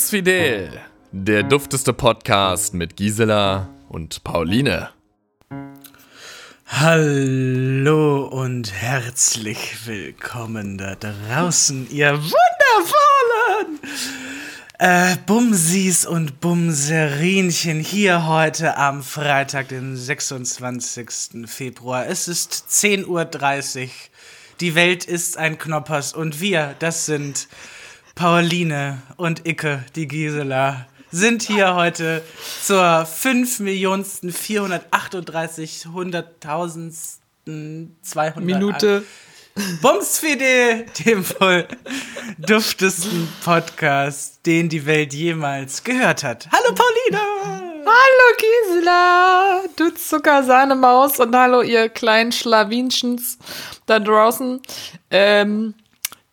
Bums Fidel, der dufteste Podcast mit Gisela und Pauline. Hallo und herzlich willkommen da draußen, ihr wundervollen äh, Bumsis und Bumserinchen hier heute am Freitag, den 26. Februar. Es ist 10.30 Uhr. Die Welt ist ein Knoppers und wir, das sind Pauline und Icke, die Gisela, sind hier heute zur 5.438.100.000 Minute. Bumsfide, dem wohl duftesten Podcast, den die Welt jemals gehört hat. Hallo Pauline! Hallo Gisela, du Zuckersahne-Maus und hallo ihr kleinen Schlawinchens da draußen. Ähm,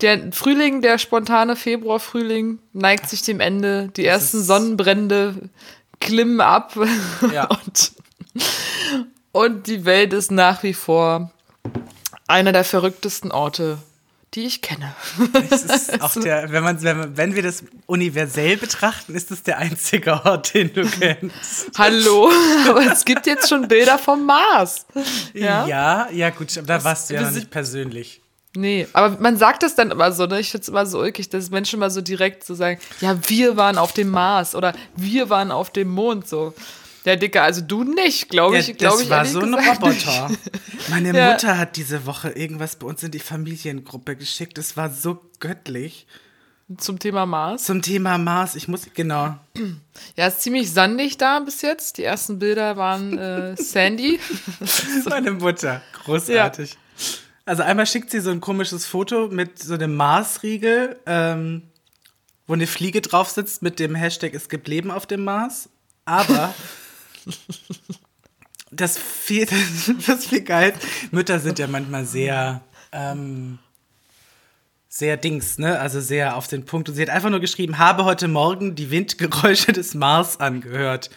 der Frühling, der spontane Februarfrühling neigt sich dem Ende. Die ersten Sonnenbrände klimmen ab. Ja. und, und die Welt ist nach wie vor einer der verrücktesten Orte, die ich kenne. Das ist auch der, wenn, man, wenn, man, wenn wir das universell betrachten, ist es der einzige Ort, den du kennst. Hallo, aber es gibt jetzt schon Bilder vom Mars. Ja, ja, ja gut, da warst du ja noch nicht persönlich. Nee, aber man sagt es dann immer so, ne? Ich finde es immer so ulkig, dass Menschen mal so direkt so sagen, ja, wir waren auf dem Mars oder wir waren auf dem Mond, so. Ja, Dicker, also du nicht, glaube Ja, ich. glaub das ich war so ein Roboter. Meine Ja. Mutter hat diese Woche irgendwas bei uns in die Familiengruppe geschickt. Es war so göttlich. nicht. Zum Thema Mars. Zum Thema Mars. Ich muss, genau. Ja, ist ziemlich sandig da bis jetzt. Die ersten Bilder waren äh, Sandy. Meine Mutter. Großartig. Also einmal schickt sie so ein komisches Foto mit so einem Marsriegel, ähm, wo eine Fliege drauf sitzt mit dem Hashtag Es gibt Leben auf dem Mars. Aber das viel, das viel geil. Mütter sind ja manchmal sehr, ähm, sehr Dings, ne? Also sehr auf den Punkt. Und sie hat einfach nur geschrieben, habe heute Morgen die Windgeräusche des Mars angehört.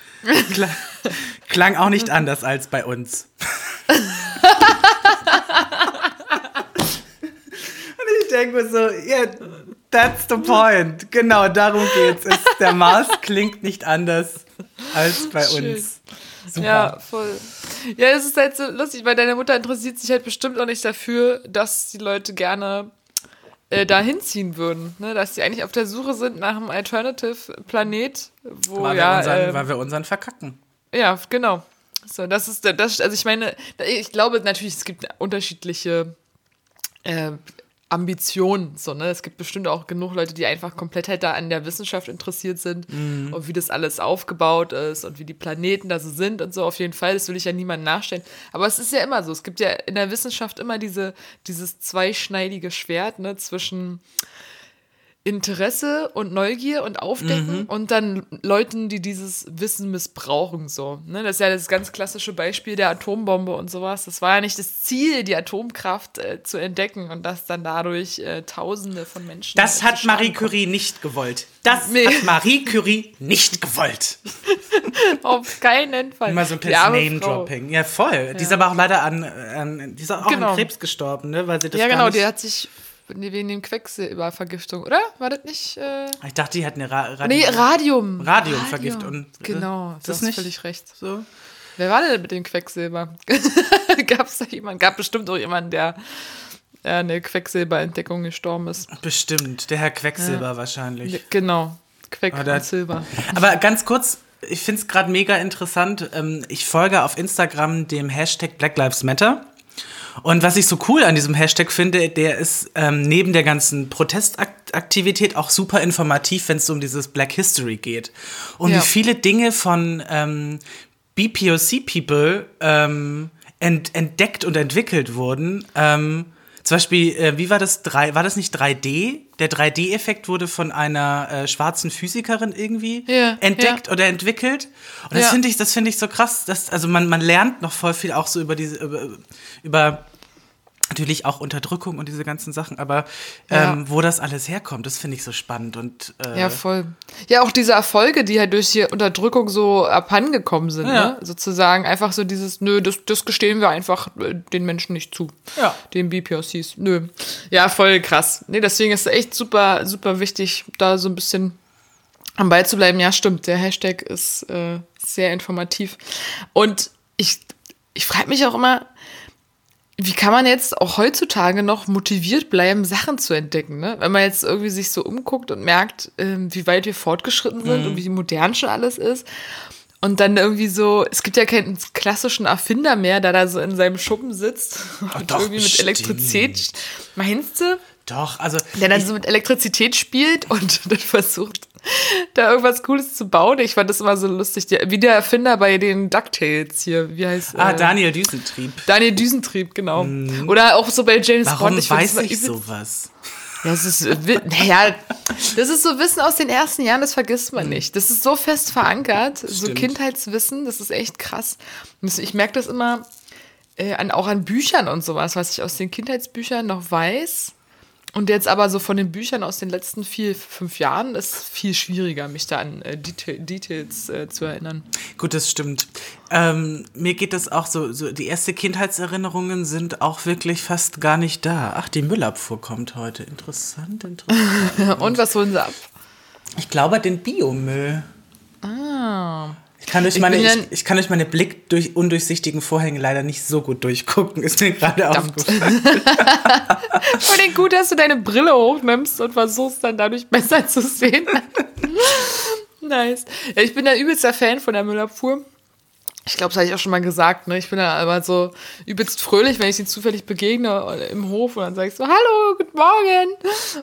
Klang, klang auch nicht anders als bei uns. Und ich denke mir so, yeah, that's the point. Genau, darum geht's. Es, der Mars klingt nicht anders als bei Schön. uns. Super. Ja, voll. Ja, es ist halt so lustig, weil deine Mutter interessiert sich halt bestimmt auch nicht dafür, dass die Leute gerne äh, da hinziehen würden. Ne? Dass sie eigentlich auf der Suche sind nach einem Alternative-Planet, wo weil, ja. wir unseren, ähm, weil wir unseren verkacken. Ja, genau. So, das ist das, also ich meine, ich glaube natürlich, es gibt unterschiedliche äh, Ambitionen. So, ne? Es gibt bestimmt auch genug Leute, die einfach komplett halt da an der Wissenschaft interessiert sind und wie das alles aufgebaut ist und wie die Planeten da so sind und so. Auf jeden Fall, das will ich ja niemandem nachstellen. Aber es ist ja immer so. Es gibt ja in der Wissenschaft immer diese, dieses zweischneidige Schwert ne, zwischen Interesse und Neugier und Aufdecken und dann Leuten, die dieses Wissen missbrauchen, so. Ne? Das ist ja das ganz klassische Beispiel der Atombombe und sowas. Das war ja nicht das Ziel, die Atomkraft äh, zu entdecken und dass dann dadurch äh, Tausende von Menschen. Das äh, hat Marie. Curie nicht gewollt. Das Nee. hat Marie Curie nicht gewollt. Auf keinen Fall. Immer so ein bisschen Name-Dropping. Ja, voll. Die ist aber auch leider an, an die ist auch Genau. an Krebs gestorben, ne? Weil sie das. Ja, genau, nicht, die hat sich wegen dem Quecksilbervergiftung, oder? War das nicht? Äh, Ich dachte, die hat eine Ra Radi nee, Radium. Radiumvergiftung. Genau, Ist du das hast nicht völlig recht. so. Wer war denn mit dem Quecksilber? Gab es da jemanden? Gab bestimmt auch jemanden, der äh, eine Quecksilberentdeckung gestorben ist. Bestimmt. Der Herr Quecksilber wahrscheinlich. Genau. Queck da- und Silber. Aber ganz kurz, ich finde es gerade mega interessant. Ähm, ich folge auf Instagram dem Hashtag Black Lives Matter. Und was ich so cool an diesem Hashtag finde, der ist ähm, neben der ganzen Protestaktivität auch super informativ, wenn es um dieses Black History geht. Und Ja. wie viele Dinge von ähm, BPOC-People ähm, ent entdeckt und entwickelt wurden. Ähm, zum Beispiel, äh, wie war das? Drei, war das nicht 3D? Der 3D-Effekt wurde von einer äh, schwarzen Physikerin irgendwie Ja, entdeckt oder entwickelt. Und das Ja. finde ich, das finde ich so krass. Dass, also man, man lernt noch voll viel auch so über diese, über, über natürlich auch Unterdrückung und diese ganzen Sachen, aber Ja. ähm, wo das alles herkommt, das finde ich so spannend. Und äh, Ja, voll. Ja, auch diese Erfolge, die halt durch die Unterdrückung so abhandengekommen sind, Ja. ne? Sozusagen einfach so dieses, nö, das, das gestehen wir einfach äh, den Menschen nicht zu. Ja. Den BPOCs. Nö. Ja, voll krass. Nee, deswegen ist es echt super, super wichtig, da so ein bisschen am Ball zu bleiben, ja, stimmt. Der Hashtag ist äh, sehr informativ. Und ich, ich frage mich auch immer, wie kann man jetzt auch heutzutage noch motiviert bleiben, Sachen zu entdecken, ne? Wenn man jetzt irgendwie sich so umguckt und merkt, ähm, wie weit wir fortgeschritten sind Mhm. und wie modern schon alles ist. Und dann irgendwie so, es gibt ja keinen klassischen Erfinder mehr, der da so in seinem Schuppen sitzt und doch, irgendwie mit. Elektrizität. Meinst du? Doch, also Der dann so mit Elektrizität spielt und dann versucht, da irgendwas Cooles zu bauen. Ich fand das immer so lustig. Wie der Erfinder bei den DuckTales hier. Wie heißt ah, äh, Daniel Düsentrieb. Daniel Düsentrieb, genau. Oder auch so bei James Warum Bond. find weiß ich sowas? Ja, das ist, äh, naja, das ist so Wissen aus den ersten Jahren, das vergisst man nicht. Das ist so fest verankert, so Stimmt. Kindheitswissen, das ist echt krass. Ich merke das immer äh, an, auch an Büchern und sowas, was ich aus den Kindheitsbüchern noch weiß. Und jetzt aber so von den Büchern aus den letzten vier, fünf Jahren ist viel schwieriger, mich da an äh, Detail, Details äh, zu erinnern. Gut, das stimmt. Ähm, mir geht das auch so, so, die erste Kindheitserinnerungen sind auch wirklich fast gar nicht da. Ach, die Müllabfuhr kommt heute. Interessant, interessant. Und was holen sie ab? Ich glaube, den Biomüll. Ah. Ich kann durch Ich meine, ich, ich kann durch meine Blick durch undurchsichtigen Vorhänge leider nicht so gut durchgucken. Ist mir gerade aufgefallen. Vor allem gut, dass du deine Brille hochnimmst und versuchst dann dadurch besser zu sehen. nice. Ja, ich bin ein übelster Fan von der Müllabfuhr. Ich glaube, das habe ich auch schon mal gesagt. Ne? Ich bin da aber so übelst fröhlich, wenn ich sie zufällig begegne im Hof und dann sage ich so, hallo, guten Morgen.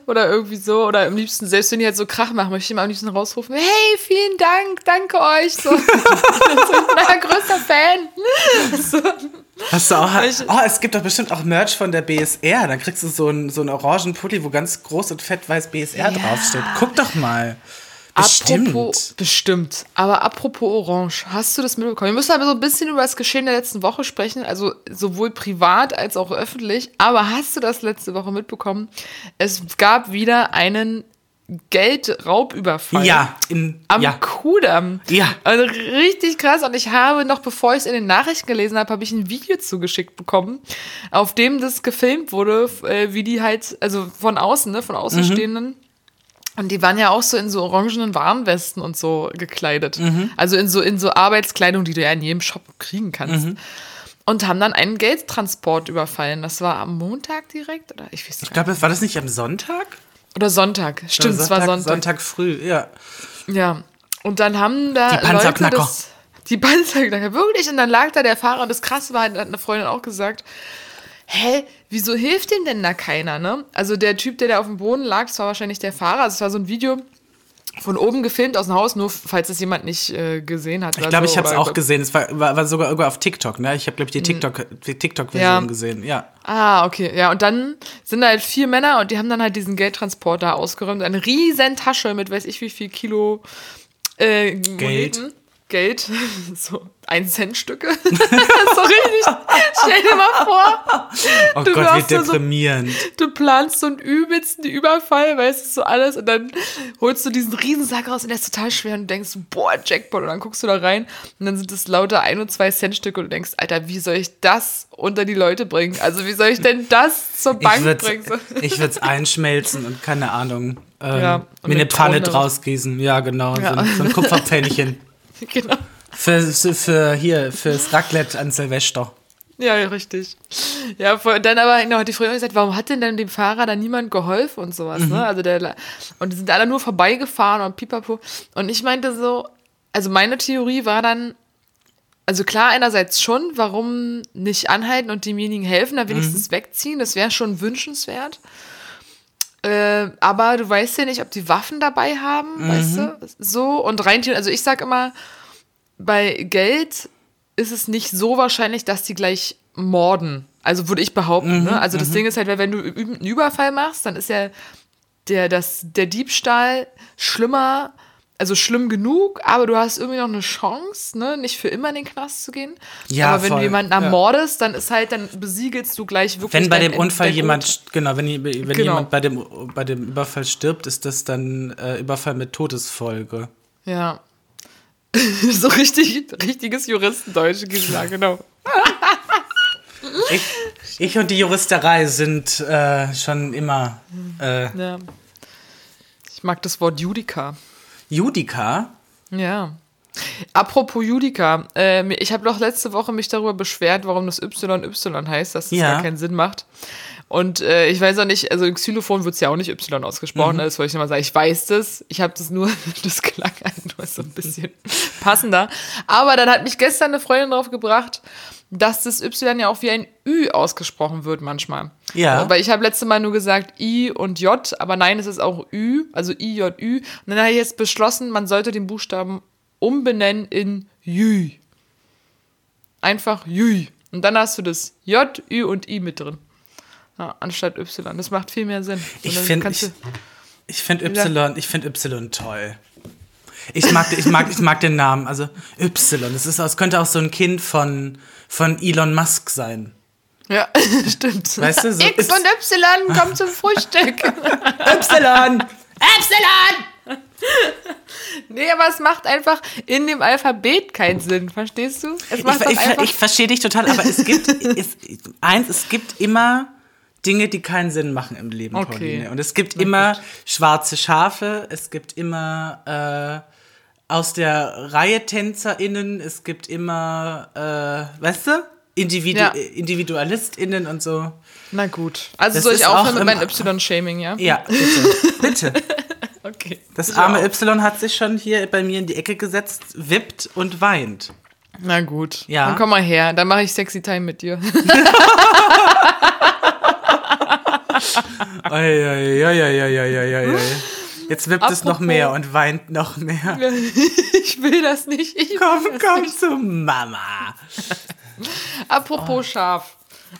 Oder irgendwie so. Oder am liebsten, selbst wenn die halt so Krach machen, möchte ich immer am liebsten rausrufen, hey, vielen Dank, danke euch. So, ich bin euer größter Fan. So. Hast du auch, oh, es gibt doch bestimmt auch Merch von der BSR. Dann kriegst du so einen, so einen orangen Pulli, wo ganz groß und fett weiß BSR draufsteht. Guck doch mal. Bestimmt. Apropos, bestimmt. Aber apropos Orange, hast du das mitbekommen? Wir müssen aber so ein bisschen über das Geschehen der letzten Woche sprechen, also sowohl privat als auch öffentlich. Aber hast du das letzte Woche mitbekommen? Es gab wieder einen Geldraubüberfall. Ja, in, Am ja. Kudamm. Ja. Also richtig krass. Und ich habe noch, bevor ich es in den Nachrichten gelesen habe, habe ich ein Video zugeschickt bekommen, auf dem das gefilmt wurde, äh, wie die halt, also von außen, ne, von Außenstehenden. Und die waren ja auch so in so orangenen Warnwesten und so gekleidet. Also in so, in so Arbeitskleidung, die du ja in jedem Shop kriegen kannst. Und haben dann einen Geldtransport überfallen. Das war am Montag direkt, oder ich weiß Ich nicht. glaube, war das nicht am Sonntag? Oder Sonntag. Stimmt, Oder es war Sonntag. Sonntag früh, ja. Ja. Und dann haben da Die Leute Panzerknacker. das, die Panzerknacker, wirklich. Und dann lag da der Fahrer und das Krasse war, hat eine Freundin auch gesagt, hä, wieso hilft dem denn da keiner, ne? Also der Typ, der da auf dem Boden lag, das war wahrscheinlich der Fahrer. Also es war so ein Video von oben gefilmt aus dem Haus, nur falls es jemand nicht äh, gesehen hat. Ich glaube, ich habe es auch gesehen. Es war, war, war sogar irgendwo auf TikTok, ne? Ich habe, glaube ich, die TikTok- die TikTok-Version Ja. gesehen, ja. Ah, okay. Ja, und dann sind da halt vier Männer und die haben dann halt diesen Geldtransporter ausgeräumt. Eine riesen Tasche mit weiß ich wie viel Kilo äh, Moneten. Geld, so ein Cent Stücke. so richtig. Stell dir mal vor, Oh Du Gott, wie da so- deprimierend. du planst so einen übelsten Überfall, weißt du, so alles und dann holst du diesen Riesensack raus und der ist total schwer und du denkst, boah, Jackpot und dann guckst du da rein und dann sind es lauter ein und zwei Cent Stücke und du denkst, Alter, wie soll ich das unter die Leute bringen? Also wie soll ich denn das zur Ich Bank würde bringen? So. ich würd's einschmelzen und keine Ahnung. Ähm, Ja, mir eine Pfanne draus gießen. Ja, genau. Ja. So, ein, so ein Kupferpfännchen. genau. Für, für hier, fürs Raclette an Silvester. Ja, richtig. Ja, dann aber genau, hat die Freundin gesagt, warum hat denn dann dem Fahrer da niemand geholfen und sowas, Mhm. ne? Also der und die sind alle nur vorbeigefahren und pipapo. Und ich meinte so, also meine Theorie war dann, also klar, einerseits schon, warum nicht anhalten und demjenigen helfen, da wenigstens Mhm. wegziehen, das wäre schon wünschenswert. Äh, aber du weißt ja nicht, ob die Waffen dabei haben, Mhm. weißt du? So, und rein, also ich sag immer, bei Geld ist es nicht so wahrscheinlich, dass die gleich morden. Also würde ich behaupten. ne? Also das Ding ist halt, wenn du einen Überfall machst, dann ist ja der, das, der Diebstahl schlimmer, also schlimm genug, aber du hast irgendwie noch eine Chance, ne, nicht für immer in den Knast zu gehen. Ja, aber wenn voll. du jemanden ermordest, dann ist halt, dann besiegelst du gleich wirklich. Wenn bei dem Unfall jemand, genau, wenn, wenn Genau. jemand bei dem, bei dem Überfall stirbt, ist das dann äh, Überfall mit Todesfolge. Ja. so richtig, richtiges Juristendeutsch, Gisela, genau. Ich, ich und die Juristerei sind äh, schon immer. Äh, Ja. Ich mag das Wort Judica. Judica. Ja. Apropos Judica, äh, ich habe doch letzte Woche mich darüber beschwert, warum das YY heißt, dass das Ja. gar keinen Sinn macht. Und äh, ich weiß auch nicht, also im Xylophon wird es ja auch nicht Y ausgesprochen, Mhm. das wollte ich nochmal sagen. Ich weiß das, ich habe das nur, das klang halt nur so ein bisschen passender. Aber dann hat mich gestern eine Freundin drauf gebracht, dass das Y ja auch wie ein Ü ausgesprochen wird manchmal. Ja. Weil ich habe letzte Mal nur gesagt I und J, aber nein, es ist auch Ü, also I, J, Ü. Und dann habe ich jetzt beschlossen, man sollte den Buchstaben umbenennen in Jü. Einfach Jü. Und dann hast du das J, Ü und I mit drin. Ja, anstatt Y. Das macht viel mehr Sinn. Ich finde ich, ich find Y, ich find Y toll. Ich mag, ich, mag, ich mag den Namen, also Y. Das, ist, das könnte auch so ein Kind von, von Elon Musk sein. Ja, stimmt. Weißt du, so X Y- und Y kommen zum Frühstück. Y! Epsilon! nee, aber es macht einfach in dem Alphabet keinen Sinn, verstehst du? Es Ich, macht ich, einfach ich verstehe dich total, aber es gibt, es, eins, es gibt immer Dinge, die keinen Sinn machen im Leben, Okay. Pauline. Und es gibt immer schwarze Schafe, es gibt immer äh, aus der Reihe TänzerInnen, es gibt immer, äh, weißt du, Individu Ja. IndividualistInnen und so. Na gut. Also Das soll ich aufhören auch mit meinem Y-Shaming, ja? Ja, bitte, bitte. Okay. Das arme. Y hat sich schon hier bei mir in die Ecke gesetzt, wippt und weint. Na gut. Ja. Dann komm mal her. Dann mache ich Sexy Time mit dir. Oi, oi, oi, oi, oi, oi, oi, oi. Jetzt wippt es noch Apropos- mehr und weint noch mehr. ich will das nicht. Ich Komm, komm zu Mama. Apropos Schaf.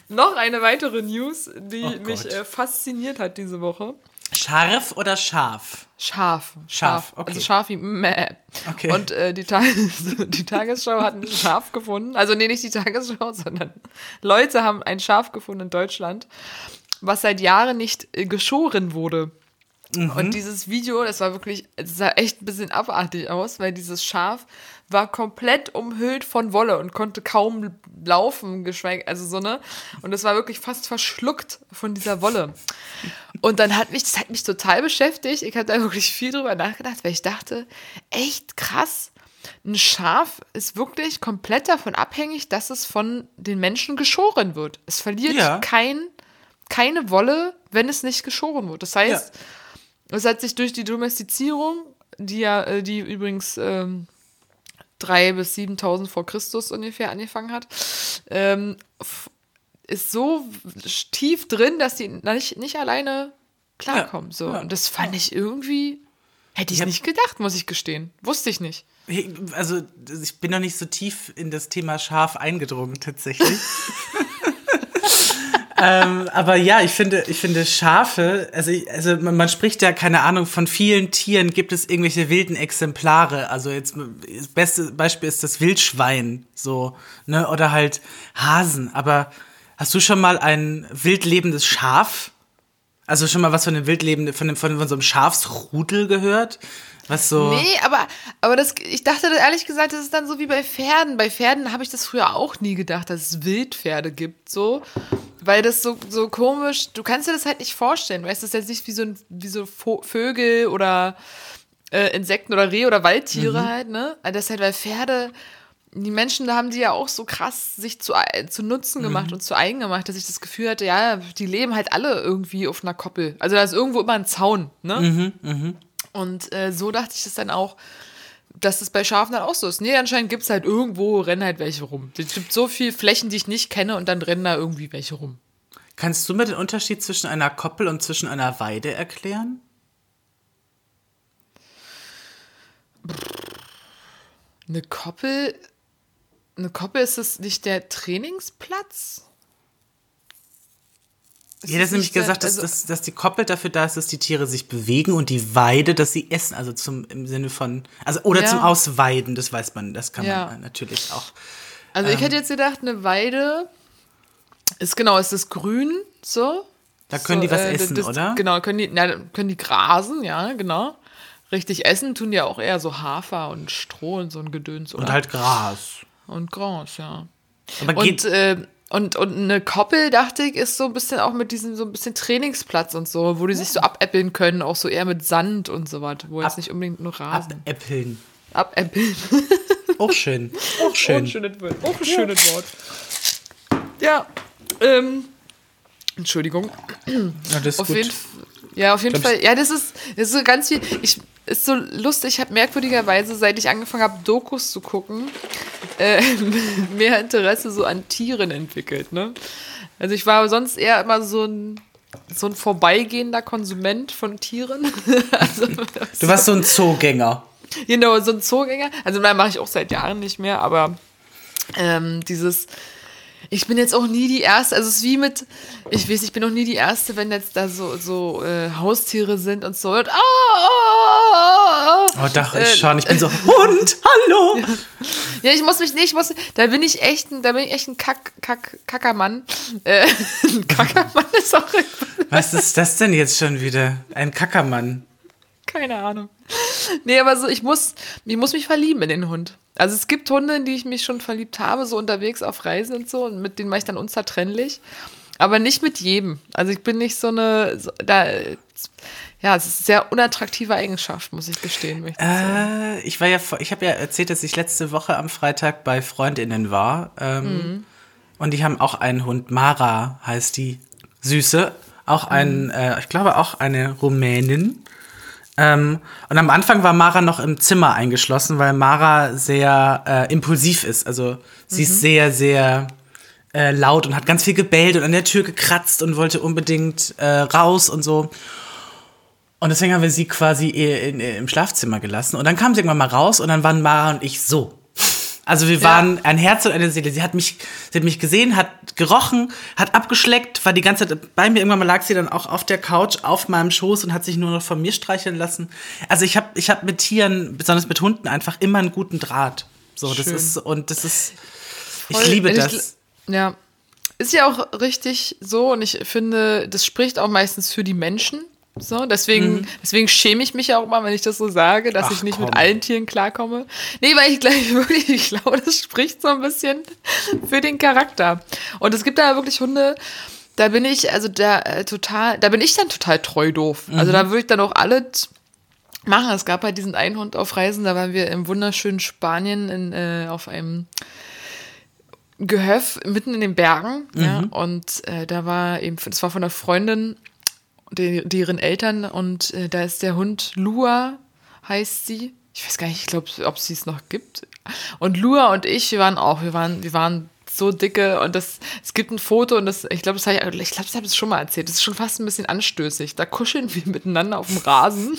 Noch eine weitere News, die Oh mich äh, fasziniert hat diese Woche. Scharf oder scharf? Scharf. Scharf, okay. Also scharf wie Mäh. Okay. Und äh, die, Tages die Tagesschau hat ein Schaf gefunden. Also nee, nicht die Tagesschau, sondern Leute haben ein Schaf gefunden in Deutschland, was seit Jahren nicht äh, geschoren wurde. Mhm. Und dieses Video, das war wirklich, es sah echt ein bisschen abartig aus, weil dieses Schaf war komplett umhüllt von Wolle und konnte kaum laufen, geschweige, also so, ne? Und es war wirklich fast verschluckt von dieser Wolle. Und dann hat mich, das hat mich total beschäftigt. Ich habe da wirklich viel drüber nachgedacht, weil ich dachte, echt krass. Ein Schaf ist wirklich komplett davon abhängig, dass es von den Menschen geschoren wird. Es verliert Ja. kein, keine Wolle, wenn es nicht geschoren wird. Das heißt, es hat sich durch die Domestizierung, die ja, äh, die übrigens ähm, 3.000 bis 7.000 vor Christus ungefähr angefangen hat, ähm, ist so tief drin, dass die nicht, nicht alleine klarkommen. So. ja. Und das fand ich irgendwie, hätte ich hab- nicht gedacht, muss ich gestehen. Wusste ich nicht. Ich- Also, ich bin noch nicht so tief in das Thema Schaf eingedrungen, tatsächlich. ähm, aber ja, ich finde, ich finde Schafe, also, ich, also man, spricht ja, keine Ahnung, von vielen Tieren gibt es irgendwelche wilden Exemplare. Also jetzt, das beste Beispiel ist das Wildschwein, so, ne, oder halt Hasen. Aber hast du schon mal ein wild lebendes Schaf? Also schon mal was von dem wildlebenden, von, dem, von, von so einem Schafsrudel gehört? Was so. Nee, aber, aber das, ich dachte ehrlich gesagt, das ist dann so wie bei Pferden. Bei Pferden habe ich das früher auch nie gedacht, dass es Wildpferde gibt, so. Weil das so, so komisch, du kannst dir das halt nicht vorstellen. Weißt du, das ist jetzt nicht wie so, ein, wie so Vögel oder äh, Insekten oder Reh oder Waldtiere halt, ne? Also Das ist halt, weil Pferde, die Menschen, da haben die ja auch so krass sich zu, zu Nutzen gemacht und zu eigen gemacht, dass ich das Gefühl hatte, ja, die leben halt alle irgendwie auf einer Koppel. Also da ist irgendwo immer ein Zaun, ne? Und äh, so dachte ich das dann auch, dass das bei Schafen dann auch so ist. Nee, anscheinend gibt es halt irgendwo, rennen halt welche rum. Es gibt so viele Flächen, die ich nicht kenne und dann rennen da irgendwie welche rum. Kannst du mir den Unterschied zwischen einer Koppel und zwischen einer Weide erklären? Eine Koppel, eine Koppel ist das nicht der Trainingsplatz? Jeder hat nämlich gesagt, dass, also- dass, dass die Koppel dafür da ist, dass die Tiere sich bewegen und die Weide, dass sie essen. Also zum im Sinne von, also oder Ja. zum Ausweiden, das weiß man, das kann Ja. man natürlich auch. Also Ähm. ich hätte jetzt gedacht, eine Weide ist genau, ist das grün so. Da können die was äh, essen, das, oder? Genau, können die, na, können die grasen, ja, genau. Richtig essen tun die auch eher so Hafer und Stroh und so ein Gedöns, oder? Und halt Gras. Und Gras, ja. Aber Und geht, äh, Und, und eine Koppel, dachte ich, ist so ein bisschen auch mit diesem so ein bisschen Trainingsplatz und so, wo die sich so abäppeln können, auch so eher mit Sand und so was, wo jetzt Ab- nicht unbedingt nur Rasen. Abäppeln. Abäppeln. Auch schön. Auch Auch ein schön. schönes Wort. Auch ein schönes Wort. Ja, ähm, Entschuldigung. Ja, das ist Auf gut. jeden Ja, auf jeden Fall. Ja, das ist, das ist so ganz viel. Ich ist so lustig. Ich habe merkwürdigerweise, seit ich angefangen habe, Dokus zu gucken, äh, mehr Interesse so an Tieren entwickelt. Ne? Also ich war sonst eher immer so ein so ein vorbeigehender Konsument von Tieren. also, Du warst so ein Zoogänger. Genau, so ein Zoogänger. Also nein, mache ich auch seit Jahren nicht mehr, aber ähm, dieses, ich bin jetzt auch nie die Erste, also es ist wie mit, ich weiß, ich bin auch nie die Erste, wenn jetzt da so, so äh, Haustiere sind und so. Und, ah, ah, ah, ah. Oh, doch, Äh, ich schon. Ich bin so, Hund, hallo. Ja, ich muss mich nicht, ich muss, da bin ich echt ein, da bin ich echt ein Kack, Kack, Kackermann. Äh, ein Kackermann ist auch, Was ist das denn jetzt schon wieder? Ein Kackermann. Keine Ahnung. Nee, aber so, ich muss, ich muss mich verlieben in den Hund. Also es gibt Hunde, in die ich mich schon verliebt habe, so unterwegs auf Reisen und so, und mit denen war ich dann unzertrennlich. Aber nicht mit jedem. Also ich bin nicht so eine, so, da, ja, es ist eine sehr unattraktive Eigenschaft, muss ich gestehen. ich. Äh, ich war ja, vor- ich habe ja erzählt, dass ich letzte Woche am Freitag bei Freundinnen war. Ähm, Und die haben auch einen Hund. Mara heißt die. Süße. Auch ein, äh, ich glaube auch eine Rumänin. Ähm, und am Anfang war Mara noch im Zimmer eingeschlossen, weil Mara sehr äh, impulsiv ist. Also sie ist sehr, sehr äh, laut und hat ganz viel gebellt und an der Tür gekratzt und wollte unbedingt äh, raus und so. Und deswegen haben wir sie quasi in, in, im Schlafzimmer gelassen. Und dann kam sie irgendwann mal raus und dann waren Mara und ich so. Also wir waren ein Herz und eine Seele. Sie hat mich, sie hat mich gesehen, hat gerochen, hat abgeschleckt, war die ganze Zeit bei mir. Irgendwann mal lag sie dann auch auf der Couch auf meinem Schoß und hat sich nur noch von mir streicheln lassen. Also ich habe ich hab mit Tieren, besonders mit Hunden, einfach immer einen guten Draht. So, das Schön. ist, und das ist, ich Voll. liebe Ich das. gl- ja. Ist ja auch richtig so und ich finde, das spricht auch meistens für die Menschen. So, deswegen, deswegen schäme ich mich ja auch immer, wenn ich das so sage, dass Mhm. Ach, ich nicht komm. mit allen Tieren klarkomme. Nee, weil ich gleich wirklich, ich glaube, das spricht so ein bisschen für den Charakter. Und es gibt da wirklich Hunde, da bin ich, also da äh, total, da bin ich dann total treu doof. Also Mhm. da würde ich dann auch alles machen. Es gab halt diesen einen Hund auf Reisen, da waren wir im wunderschönen Spanien in, äh, auf einem Gehöft mitten in den Bergen. Ja, und äh, da war eben, das war von einer Freundin, die, deren Eltern, und äh, da ist der Hund Lua, heißt sie. Ich weiß gar nicht, ich glaube, ob sie es noch gibt. Und Lua und ich, wir waren auch, wir waren, wir waren so dicke und das, es gibt ein Foto und das, ich glaube, das habe ich, ich glaube, das habe ich schon mal erzählt. Das ist schon fast ein bisschen anstößig. Da kuscheln wir miteinander auf dem Rasen.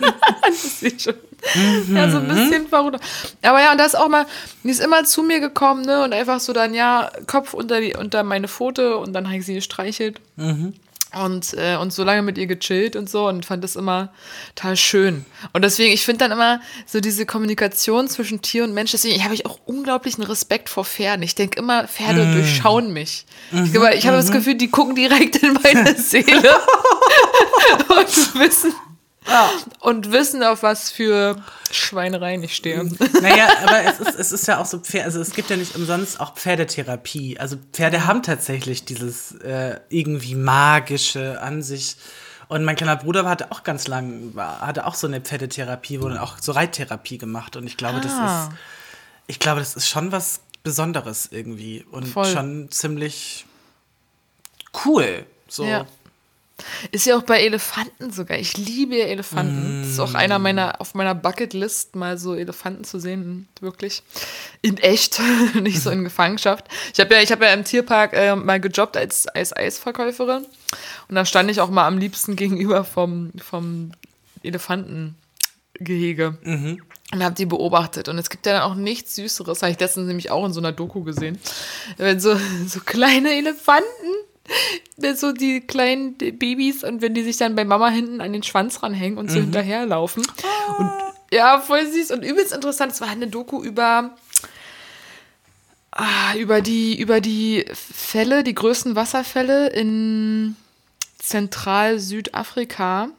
das sieht schon, ja, so ein bisschen verrückt. Aber ja, und da ist auch mal, die ist immer zu mir gekommen, ne, und einfach so dann, ja, Kopf unter, die, unter meine Pfote und dann habe ich sie gestreichelt. Und, äh, und so lange mit ihr gechillt und so und fand das immer total schön. Und deswegen, ich finde dann immer so diese Kommunikation zwischen Tier und Mensch, deswegen habe ich auch unglaublichen Respekt vor Pferden. Ich denke immer, Pferde durchschauen mich. Ich, glaube, ich habe das Gefühl, die gucken direkt in meine Seele und wissen, und wissen, auf was für Schweinereien ich stehe. Naja, aber es ist, es ist ja auch so, Pferd, also es gibt ja nicht umsonst auch Pferdetherapie. Also Pferde haben tatsächlich dieses äh, irgendwie magische an sich. Und mein kleiner Bruder hatte auch ganz lang, hatte auch so eine Pferdetherapie, wurde auch so Reittherapie gemacht. Und ich glaube, das Ah. ist, ich glaube, das ist schon was Besonderes irgendwie und Voll. schon ziemlich cool. So. Ja. Ist ja auch bei Elefanten sogar. Ich liebe ja Elefanten. Das ist auch einer meiner, auf meiner Bucketlist, mal so Elefanten zu sehen, wirklich. In echt, nicht so in Gefangenschaft. Ich habe ja, ich habe ja im Tierpark äh, mal gejobbt als, als Eisverkäuferin. Und da stand ich auch mal am liebsten gegenüber vom, vom Elefantengehege. Und habe die beobachtet. Und es gibt ja dann auch nichts Süßeres. Habe ich letztens nämlich auch in so einer Doku gesehen. Wenn so, so kleine Elefanten so die kleinen Babys und wenn die sich dann bei Mama hinten an den Schwanz ranhängen und so hinterherlaufen. Und ja, voll süß und übelst interessant. Es war eine Doku über ah, über die über die Fälle, die größten Wasserfälle in Zentral-Südafrika.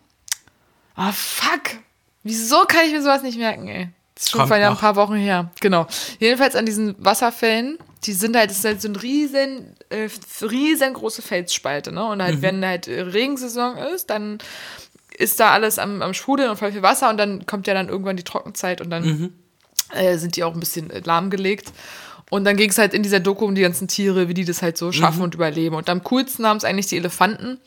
Ah, fuck. Wieso kann ich mir sowas nicht merken, ey? Das ist schon vor ein paar Wochen her. Genau. Jedenfalls an diesen Wasserfällen die sind halt, das ist halt so ein riesen, äh, riesengroße Felsspalte, ne? Und halt, Mhm. wenn halt äh, Regensaison ist, dann ist da alles am, am Sprudeln und voll viel Wasser und dann kommt ja dann irgendwann die Trockenzeit und dann Mhm. äh, sind die auch ein bisschen äh, lahmgelegt. Und dann ging es halt in dieser Doku um die ganzen Tiere, wie die das halt so schaffen Mhm. und überleben. Und am coolsten haben es eigentlich die Elefanten,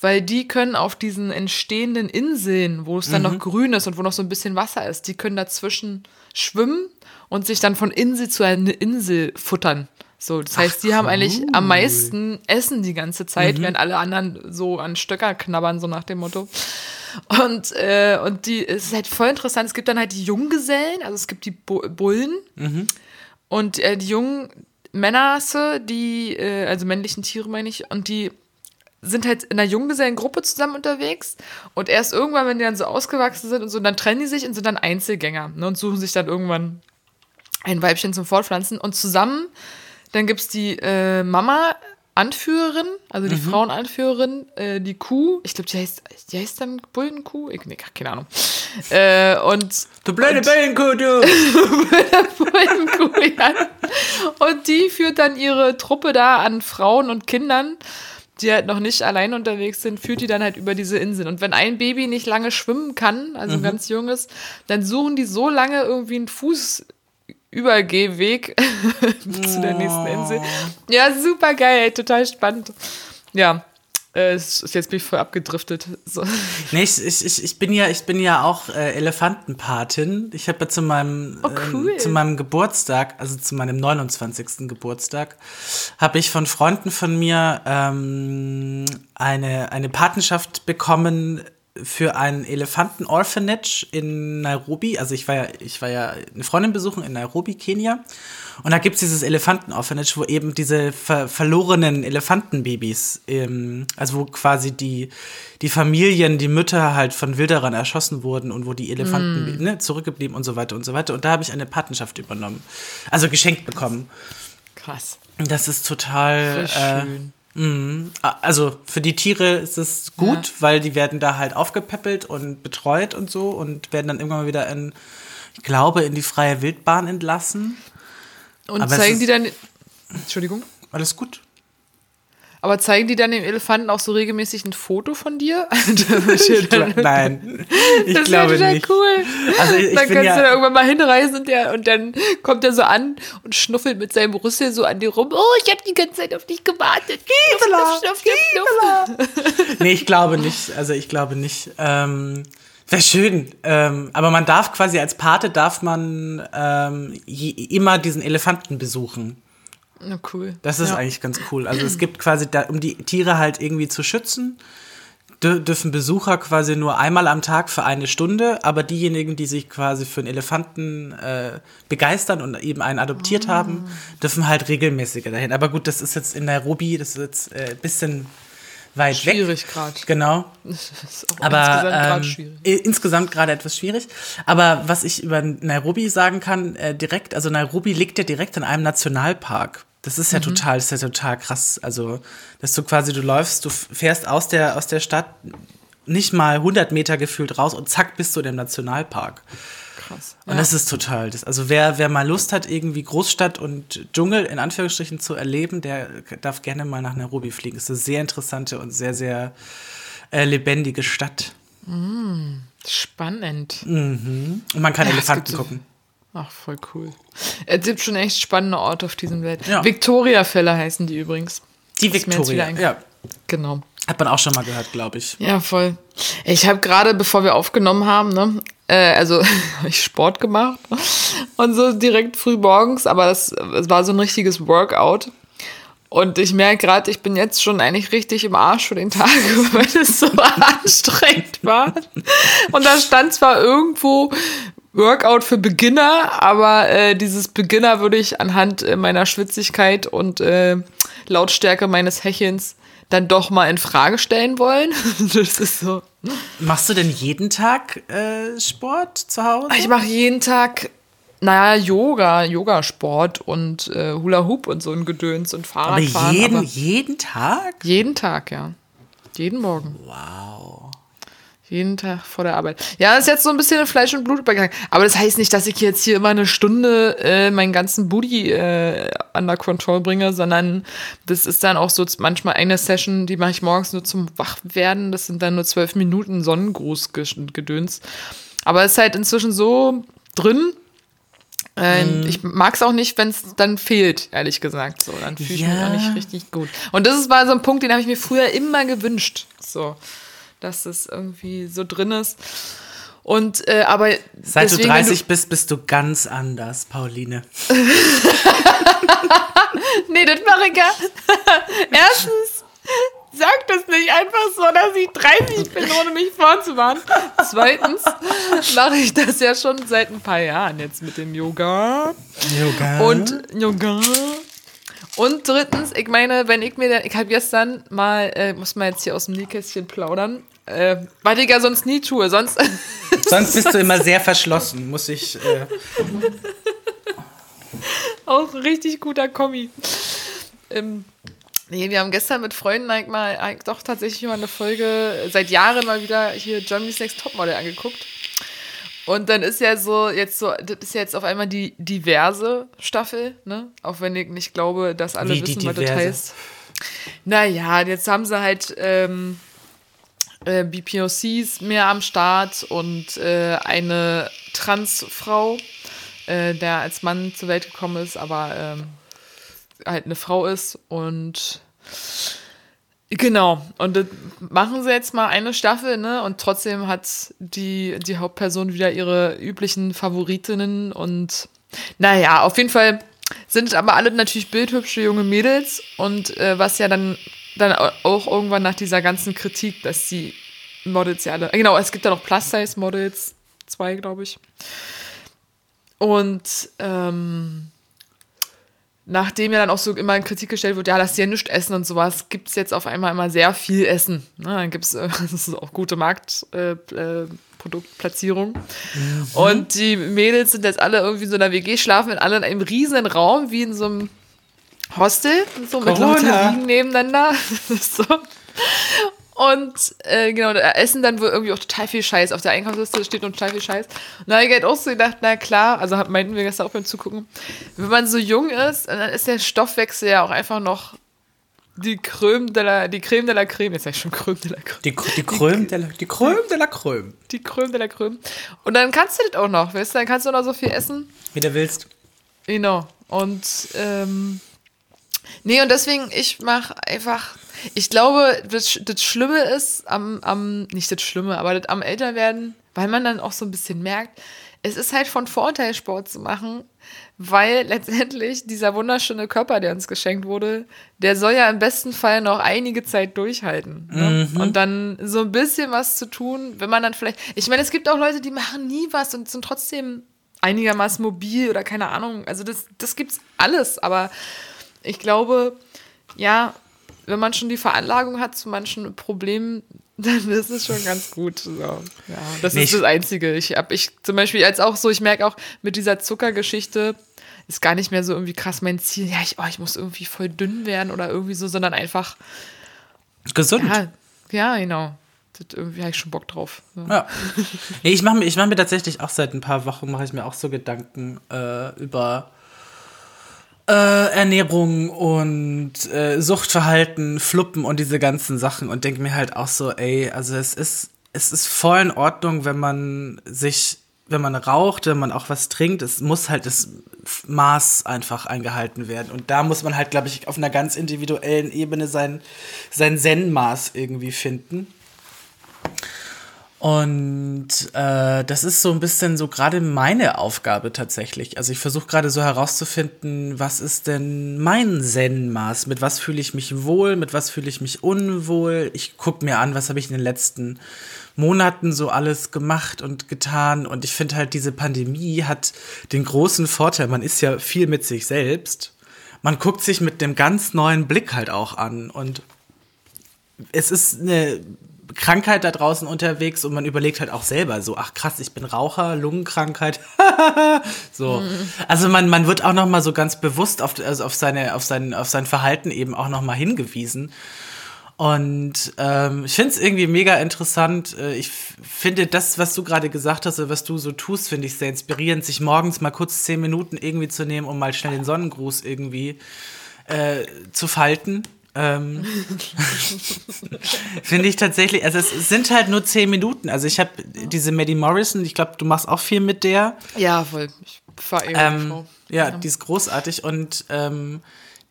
weil die können auf diesen entstehenden Inseln, wo es dann Mhm. noch grün ist und wo noch so ein bisschen Wasser ist, die können dazwischen schwimmen und sich dann von Insel zu einer Insel futtern. So, das heißt, die haben eigentlich am meisten Essen die ganze Zeit, während alle anderen so an Stöcker knabbern, so nach dem Motto. Und, äh, und die, es ist halt voll interessant. Es gibt dann halt die Junggesellen, also es gibt die Bu Bullen und äh, die jungen Männerrasse, die, äh, also männlichen Tiere meine ich, und die sind halt in einer Junggesellengruppe zusammen unterwegs und erst irgendwann, wenn die dann so ausgewachsen sind und so, dann trennen die sich und sind dann Einzelgänger ne, und suchen sich dann irgendwann ein Weibchen zum Fortpflanzen und zusammen, dann gibt es die äh, Mama-Anführerin, also die Frauenanführerin, äh, die Kuh, ich glaube, die heißt, die heißt dann Bullenkuh? Ich, nee, keine Ahnung. Äh, und Du blöde Bellenkuh, du! Bullenkuh, ja. Und die führt dann ihre Truppe da an Frauen und Kindern, die halt noch nicht allein unterwegs sind, führt die dann halt über diese Insel. Und wenn ein Baby nicht lange schwimmen kann, also ein ganz junges, dann suchen die so lange irgendwie einen Fußübergehweg zu der nächsten Insel. Ja, super geil, total spannend. Ja, äh, es ist- jetzt bin ich voll abgedriftet. So. Nee, ich, ich, ich, ich bin ja, ich bin ja auch äh, Elefantenpatin. Ich habe ja zu meinem, Oh, cool. ähm, zu meinem Geburtstag, also zu meinem 29. Geburtstag, habe ich von Freunden von mir ähm, eine, eine Patenschaft bekommen für ein Elefanten-Orphanage in Nairobi. Also ich war ja, ich war ja eine Freundin besuchen in Nairobi, Kenia. Und da gibt's dieses Elefanten-Orphanage, wo eben diese ver verlorenen Elefantenbabys, ähm, also wo quasi die, die Familien, die Mütter halt von Wilderern erschossen wurden und wo die Elefanten ne, zurückgeblieben und so weiter und so weiter. Und da habe ich eine Patenschaft übernommen. Also geschenkt bekommen. Krass. Das ist total. Äh, schön. Mhm. Also für die Tiere ist es gut, Ja. weil die werden da halt aufgepäppelt und betreut und so und werden dann irgendwann mal wieder in, ich glaube, in die freie Wildbahn entlassen. Und Aber zeigen die dann. Entschuldigung. Alles gut. Aber zeigen die dann dem Elefanten auch so regelmäßig ein Foto von dir? Ich glaub, nein, ich das glaube nicht. cool. Also ich, ich dann kannst du da ja, irgendwann mal hinreisen und, der, und dann kommt er so an und schnuffelt mit seinem Rüssel so an dir rum. Oh, ich habe die ganze Zeit auf dich gewartet. Schnuff, schnuff, schnuff, schnuff. nee, ich glaube nicht. Also ich glaube nicht. Ähm, Wäre schön. Ähm, aber man darf quasi als Pate darf man ähm, je, immer diesen Elefanten besuchen. Na cool. Das ist ja. eigentlich ganz cool. Also es gibt quasi, da, um die Tiere halt irgendwie zu schützen, dür dürfen Besucher quasi nur einmal am Tag für eine Stunde, aber diejenigen, die sich quasi für einen Elefanten äh, begeistern und eben einen adoptiert haben, dürfen halt regelmäßiger dahin. Aber gut, das ist jetzt in Nairobi, das ist jetzt äh, ein bisschen weit weg. Schwierig gerade. Genau. Das ist auch Aber insgesamt gerade ähm, insgesamt gerade etwas schwierig. Aber was ich über Nairobi sagen kann, äh, direkt, also Nairobi liegt ja direkt in einem Nationalpark. Das Mhm. ist ja total, das ist ja total krass. Also, dass du quasi, du läufst, du fährst aus der, aus der Stadt nicht mal 100 Meter gefühlt raus und zack bist du in dem Nationalpark. Krass. Und das ist total, das, also wer, wer mal Lust hat, irgendwie Großstadt und Dschungel in Anführungsstrichen zu erleben, der darf gerne mal nach Nairobi fliegen. Es ist eine sehr interessante und sehr, sehr äh, lebendige Stadt. Spannend. Und man kann Ja, Elefanten gucken. Ach, voll cool. Es gibt schon echt spannende Orte auf diesem Welt. Ja. Victoria-Fälle heißen die übrigens. Die Victoria. Ja, Genau. Hat man auch schon mal gehört, glaube ich. Ja, voll. Ich habe gerade, bevor wir aufgenommen haben, ne, äh, also hab ich Sport gemacht und so direkt früh morgens, aber das, es war so ein richtiges Workout. Und ich merke gerade, ich bin jetzt schon eigentlich richtig im Arsch für den Tag, weil es so anstrengend war. Und da stand zwar irgendwo Workout für Beginner, aber äh, dieses Beginner würde ich anhand äh, meiner Schwitzigkeit und äh, Lautstärke meines Hechelns dann doch mal in Frage stellen wollen. Das ist so. Machst du denn jeden Tag äh, Sport zu Hause? Ich mache jeden Tag, naja, Yoga, Yogasport und äh, Hula Hoop und so ein Gedöns und aber Fahrradfahren. jeden, aber jeden Tag? jeden Tag, ja. Jeden Morgen. Wow. Jeden Tag vor der Arbeit. Ja, ist jetzt so ein bisschen in Fleisch und Blut übergegangen. Aber das heißt nicht, dass ich jetzt hier immer eine Stunde äh, meinen ganzen Booty äh, under control bringe, sondern das ist dann auch so manchmal eine Session, die mache ich morgens nur zum Wachwerden. Das sind dann nur zwölf Minuten Sonnengrußgedöns. Aber es ist halt inzwischen so drin. Äh, Mhm. Ich mag es auch nicht, wenn es dann fehlt, ehrlich gesagt. So, dann fühle ich mich Ja. auch nicht richtig gut. Und das ist- war so ein Punkt, den habe ich mir früher immer gewünscht. So, dass es irgendwie so drin ist. Und äh, aber Seit deswegen, du wenn 30 bist, bist du ganz anders, Pauline. Nee, das mache ich ja. Erstens, sag das nicht einfach so, dass ich 30 bin, ohne mich vorzuwarnen. Zweitens mache ich das ja schon seit ein paar Jahren jetzt mit dem Yoga. Yoga. Und Yoga. Und drittens, ich meine, wenn ich mir, dann- ich habe gestern mal, äh, muss man jetzt hier aus dem Nähkästchen plaudern, äh, was ich ja sonst nie tue, sonst Sonst bist du immer sehr verschlossen, muss ich. Äh, Auch richtig guter Kommi. Ähm, nee, wir haben gestern mit Freunden eigentlich mal eigentlich doch tatsächlich mal eine Folge, seit Jahren mal wieder hier Germany's Next Topmodel angeguckt. Und dann ist ja so, jetzt so, das ist ja jetzt auf einmal die diverse Staffel, ne? Auch wenn ich nicht glaube, dass alle Wie wissen, was das heißt. Naja, jetzt haben sie halt ähm, äh, BPOCs mehr am Start und äh, eine Transfrau, äh, der als Mann zur Welt gekommen ist, aber ähm, halt eine Frau ist und genau. Und das machen sie jetzt mal eine Staffel, ne? Und trotzdem hat die, die Hauptperson wieder ihre üblichen Favoritinnen und naja, auf jeden Fall sind aber alle natürlich bildhübsche junge Mädels und äh, was ja dann, dann auch irgendwann nach dieser ganzen Kritik, dass die Models ja alle, genau, es gibt ja noch Plus-Size-Models, zwei, glaube ich. Und ähm, nachdem ja dann auch so immer in Kritik gestellt wird, ja, lass dir nichts essen und sowas, gibt es jetzt auf einmal immer sehr viel Essen. Ne, dann gibt es, äh, das ist auch gute Marktproduktplatzierung. Äh, Produktplatzierung. Und die Mädels sind jetzt alle irgendwie so in der WG, schlafen in alle in einem riesen Raum, wie in so einem Hostel, so mit Corona. lauter Liegen nebeneinander. So. Und äh, genau, da essen dann wohl irgendwie auch total viel Scheiß. Auf der Einkaufsliste steht noch total viel Scheiß. Und da habe ich halt auch so gedacht, na klar, also meinten wir gestern auch beim Zugucken, wenn man so jung ist, dann ist der Stoffwechsel ja auch einfach noch die Creme de la, die Creme de la Creme. Jetzt sag ich schon Creme de la Creme. die, die Kröm de la, die Kröm de la Kröm. Die Creme de la Creme. Und dann kannst du das auch noch, weißt du, dann kannst du noch so viel essen. Wie du willst. Genau. Und ähm, nee, und deswegen, ich mache einfach. Ich glaube, das, das Schlimme ist am, am, nicht das Schlimme, aber das am Älterwerden, weil man dann auch so ein bisschen merkt, es ist halt von Vorteil, Sport zu machen, weil letztendlich dieser wunderschöne Körper, der uns geschenkt wurde, der soll ja im besten Fall noch einige Zeit durchhalten. Ne? Und dann so ein bisschen was zu tun, wenn man dann vielleicht. Ich meine, es gibt auch Leute, die machen nie was und sind trotzdem einigermaßen mobil oder keine Ahnung. Also das, das gibt's alles, aber ich glaube, ja, wenn man schon die Veranlagung hat zu manchen Problemen, dann ist es schon ganz gut. So. Ja, das Nee, ist das Einzige. Ich habe ich zum Beispiel als auch so, ich merke auch mit dieser Zuckergeschichte ist gar nicht mehr so irgendwie krass mein Ziel. Ja, ich, oh, ich muss irgendwie voll dünn werden oder irgendwie so, sondern einfach, Gesund. ja, ja, genau. Das, irgendwie habe ich schon Bock drauf. Ja. Ja. Nee, ich mache mir, ich mach mir tatsächlich auch seit ein paar Wochen, mache ich mir auch so Gedanken äh, über äh, Ernährung und äh, Suchtverhalten, Fluppen und diese ganzen Sachen und denke mir halt auch so, ey, also es ist, es ist voll in Ordnung, wenn man sich, wenn man raucht, wenn man auch was trinkt, es muss halt das Maß einfach eingehalten werden. Und da muss man halt, glaube ich, auf einer ganz individuellen Ebene sein, sein Zen-Maß irgendwie finden. Und äh, das ist so ein bisschen so gerade meine Aufgabe tatsächlich. Also ich versuche gerade so herauszufinden, was ist denn mein Zen-Maß? Mit was fühle ich mich wohl? Mit was fühle ich mich unwohl? Ich gucke mir an, was habe ich in den letzten Monaten so alles gemacht und getan. Und ich finde halt, diese Pandemie hat den großen Vorteil, man ist ja viel mit sich selbst. Man guckt sich mit dem ganz neuen Blick halt auch an. Und es ist eine Krankheit da draußen unterwegs und man überlegt halt auch selber so, ach krass, ich bin Raucher, Lungenkrankheit. so. Also man, man wird auch noch mal so ganz bewusst auf, also auf, seine, auf, sein, auf sein Verhalten eben auch noch mal hingewiesen. Und ähm, ich finde es irgendwie mega interessant. Äh, Ich finde das, was du gerade gesagt hast, oder was du so tust, finde ich sehr inspirierend, sich morgens mal kurz zehn Minuten irgendwie zu nehmen, um mal schnell den Sonnengruß irgendwie äh, zu falten. Ähm, finde ich tatsächlich, also es sind halt nur zehn Minuten. Also ich habe diese Maddie Morrison, ich glaube, du machst auch viel mit der. Ja, voll. Ich eh Ähm, Frau. ja, die ist großartig und ähm,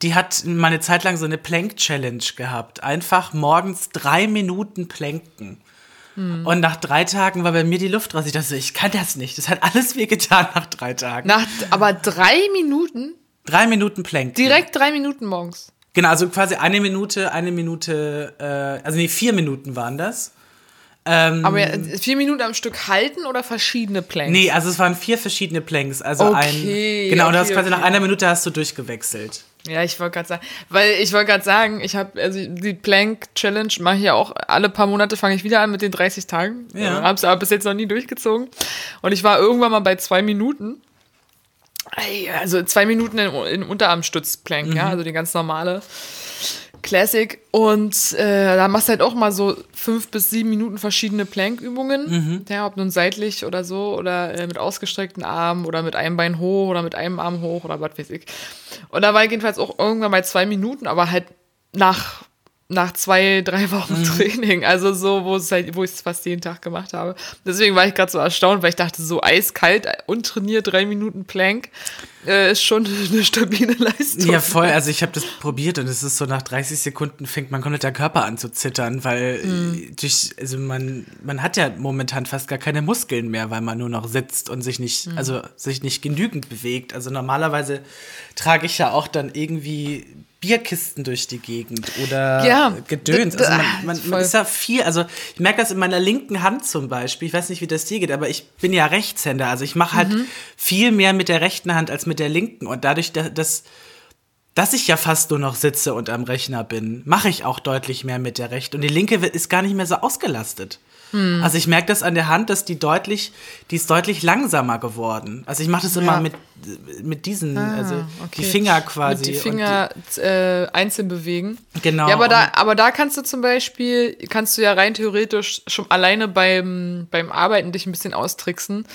die hat mal eine Zeit lang so eine Plank-Challenge gehabt. Einfach morgens drei Minuten planken. Hm. Und nach drei Tagen war bei mir die Luft raus. Ich dachte, ich kann das nicht. Das hat alles wehgetan nach drei Tagen. Nach, aber drei Minuten? drei Minuten planken. Direkt drei Minuten morgens. Genau, also quasi eine Minute, eine Minute, äh, also nee, vier Minuten waren das. Aber ja, vier Minuten am Stück halten oder verschiedene Planks? Nee, also es waren vier verschiedene Planks. Also Okay, ein. Genau, und du hast okay, quasi nach okay. einer Minute hast du durchgewechselt. Ja, ich wollte gerade sagen, weil ich wollte gerade sagen, ich habe also die Plank Challenge mache ich ja auch alle paar Monate fange ich wieder an mit den 30 Tagen. Ja. Habe es aber bis jetzt noch nie durchgezogen und ich war irgendwann mal bei zwei Minuten. Also zwei Minuten in, in Unterarmstütz Plank, ja, also die ganz normale Classic. Und äh, da machst du halt auch mal so fünf bis sieben Minuten verschiedene Plank-Übungen, ja, ob nun seitlich oder so oder äh, mit ausgestreckten Armen oder mit einem Bein hoch oder mit einem Arm hoch oder was weiß ich. Und da war ich jedenfalls auch irgendwann bei zwei Minuten, aber halt nach, nach zwei, drei Wochen Training. Also so, wo es halt, wo ich es fast jeden Tag gemacht habe. Deswegen war ich gerade so erstaunt, weil ich dachte, so eiskalt, untrainiert, drei Minuten Plank äh, ist schon eine stabile Leistung. Ja, voll. Also ich habe das probiert und es ist so nach 30 Sekunden fängt mein kompletter Körper an zu zittern, weil äh, durch, also man, man hat ja momentan fast gar keine Muskeln mehr, weil man nur noch sitzt und sich nicht, also sich nicht genügend bewegt. Also normalerweise trage ich ja auch dann irgendwie Bierkisten durch die Gegend oder Ja, Gedöns. Also man, man, man voll. ist ja viel, also ich merke das in meiner linken Hand zum Beispiel. Ich weiß nicht, wie das dir geht, aber ich bin ja Rechtshänder. Also ich mache halt Mhm. viel mehr mit der rechten Hand als mit der linken. Und dadurch, da- dass, dass ich ja fast nur noch sitze und am Rechner bin, mache ich auch deutlich mehr mit der rechten. Und die linke ist gar nicht mehr so ausgelastet. Hm. Also ich merke das an der Hand, dass die deutlich, die ist deutlich langsamer geworden. Also ich mache das immer Ja. mit, mit diesen, also Ah, okay. die Finger quasi. Mit die Finger äh, einzeln bewegen. Genau, Ja, aber da, aber da kannst du zum Beispiel, kannst du ja rein theoretisch schon alleine beim, beim Arbeiten dich ein bisschen austricksen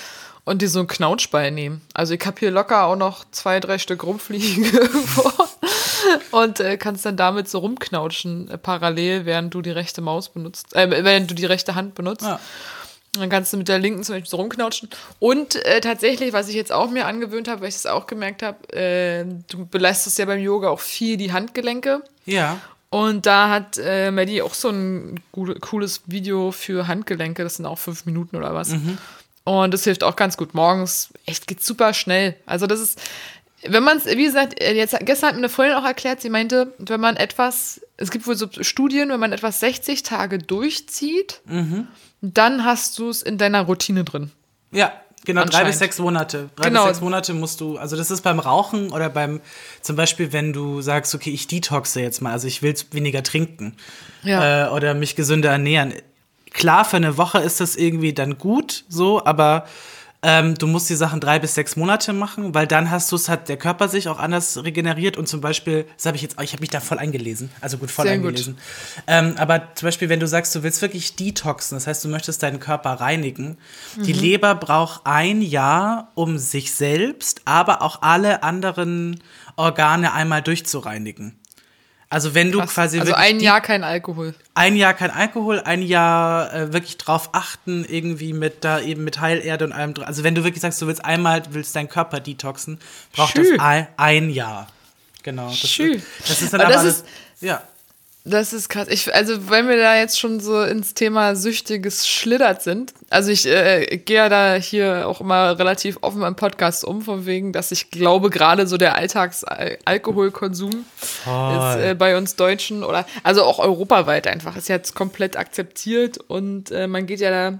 und dir so einen Knautschball nehmen. Also ich habe hier locker auch noch zwei, drei Stück rumfliegen irgendwo und äh, kannst dann damit so rumknautschen äh, parallel, während du die rechte Maus benutzt, äh, während du die rechte Hand benutzt. Ja. Dann kannst du mit der linken zum Beispiel so rumknautschen. Und äh, tatsächlich, was ich jetzt auch mir angewöhnt habe, weil ich es auch gemerkt habe, äh, du belastest ja beim Yoga auch viel die Handgelenke. ja. Und da hat äh, Maddie auch so ein cooles Video für Handgelenke. Das sind auch fünf Minuten oder was. Und das hilft auch ganz gut. Morgens echt geht super schnell. Also das ist, wenn man es, wie gesagt, äh, jetzt gestern hat mir eine Freundin auch erklärt, sie meinte, wenn man etwas, es gibt wohl so Studien, wenn man etwas 60 Tage durchzieht, dann hast du es in deiner Routine drin. Ja, genau, drei bis sechs Monate. Drei Genau. bis sechs Monate musst du, also das ist beim Rauchen oder beim, zum Beispiel, wenn du sagst, okay, ich detoxe jetzt mal, also ich will weniger trinken Ja. äh, oder mich gesünder ernähren. Klar, für eine Woche ist das irgendwie dann gut, so, aber ähm, du musst die Sachen drei bis sechs Monate machen, weil dann hast du es, hat der Körper sich auch anders regeneriert und zum Beispiel, das habe ich jetzt, ich habe mich da voll eingelesen, also gut, voll Sehr gut. eingelesen. Ähm, aber zum Beispiel, wenn du sagst, du willst wirklich detoxen, das heißt, du möchtest deinen Körper reinigen, die Leber braucht ein Jahr, um sich selbst, aber auch alle anderen Organe einmal durchzureinigen. Also wenn du Krass. quasi also ein die- Jahr kein Alkohol. ein Jahr kein Alkohol, ein Jahr äh, wirklich drauf achten, irgendwie mit da eben mit Heilerde und allem drin. Also wenn du wirklich sagst, du willst einmal, willst deinen Körper detoxen, braucht Schü. das ein, ein Jahr. Genau. Das, Schü. das ist dann Aber aber, das das, ja. Das ist krass. Ich, also, wenn wir da jetzt schon so ins Thema Süchtiges schlittert sind, also ich äh, gehe ja da hier auch immer relativ offen im Podcast um, von wegen, dass ich glaube, gerade so der Alltagsalkoholkonsum ist äh, bei uns Deutschen oder also auch europaweit einfach, ist jetzt komplett akzeptiert und äh, man geht ja da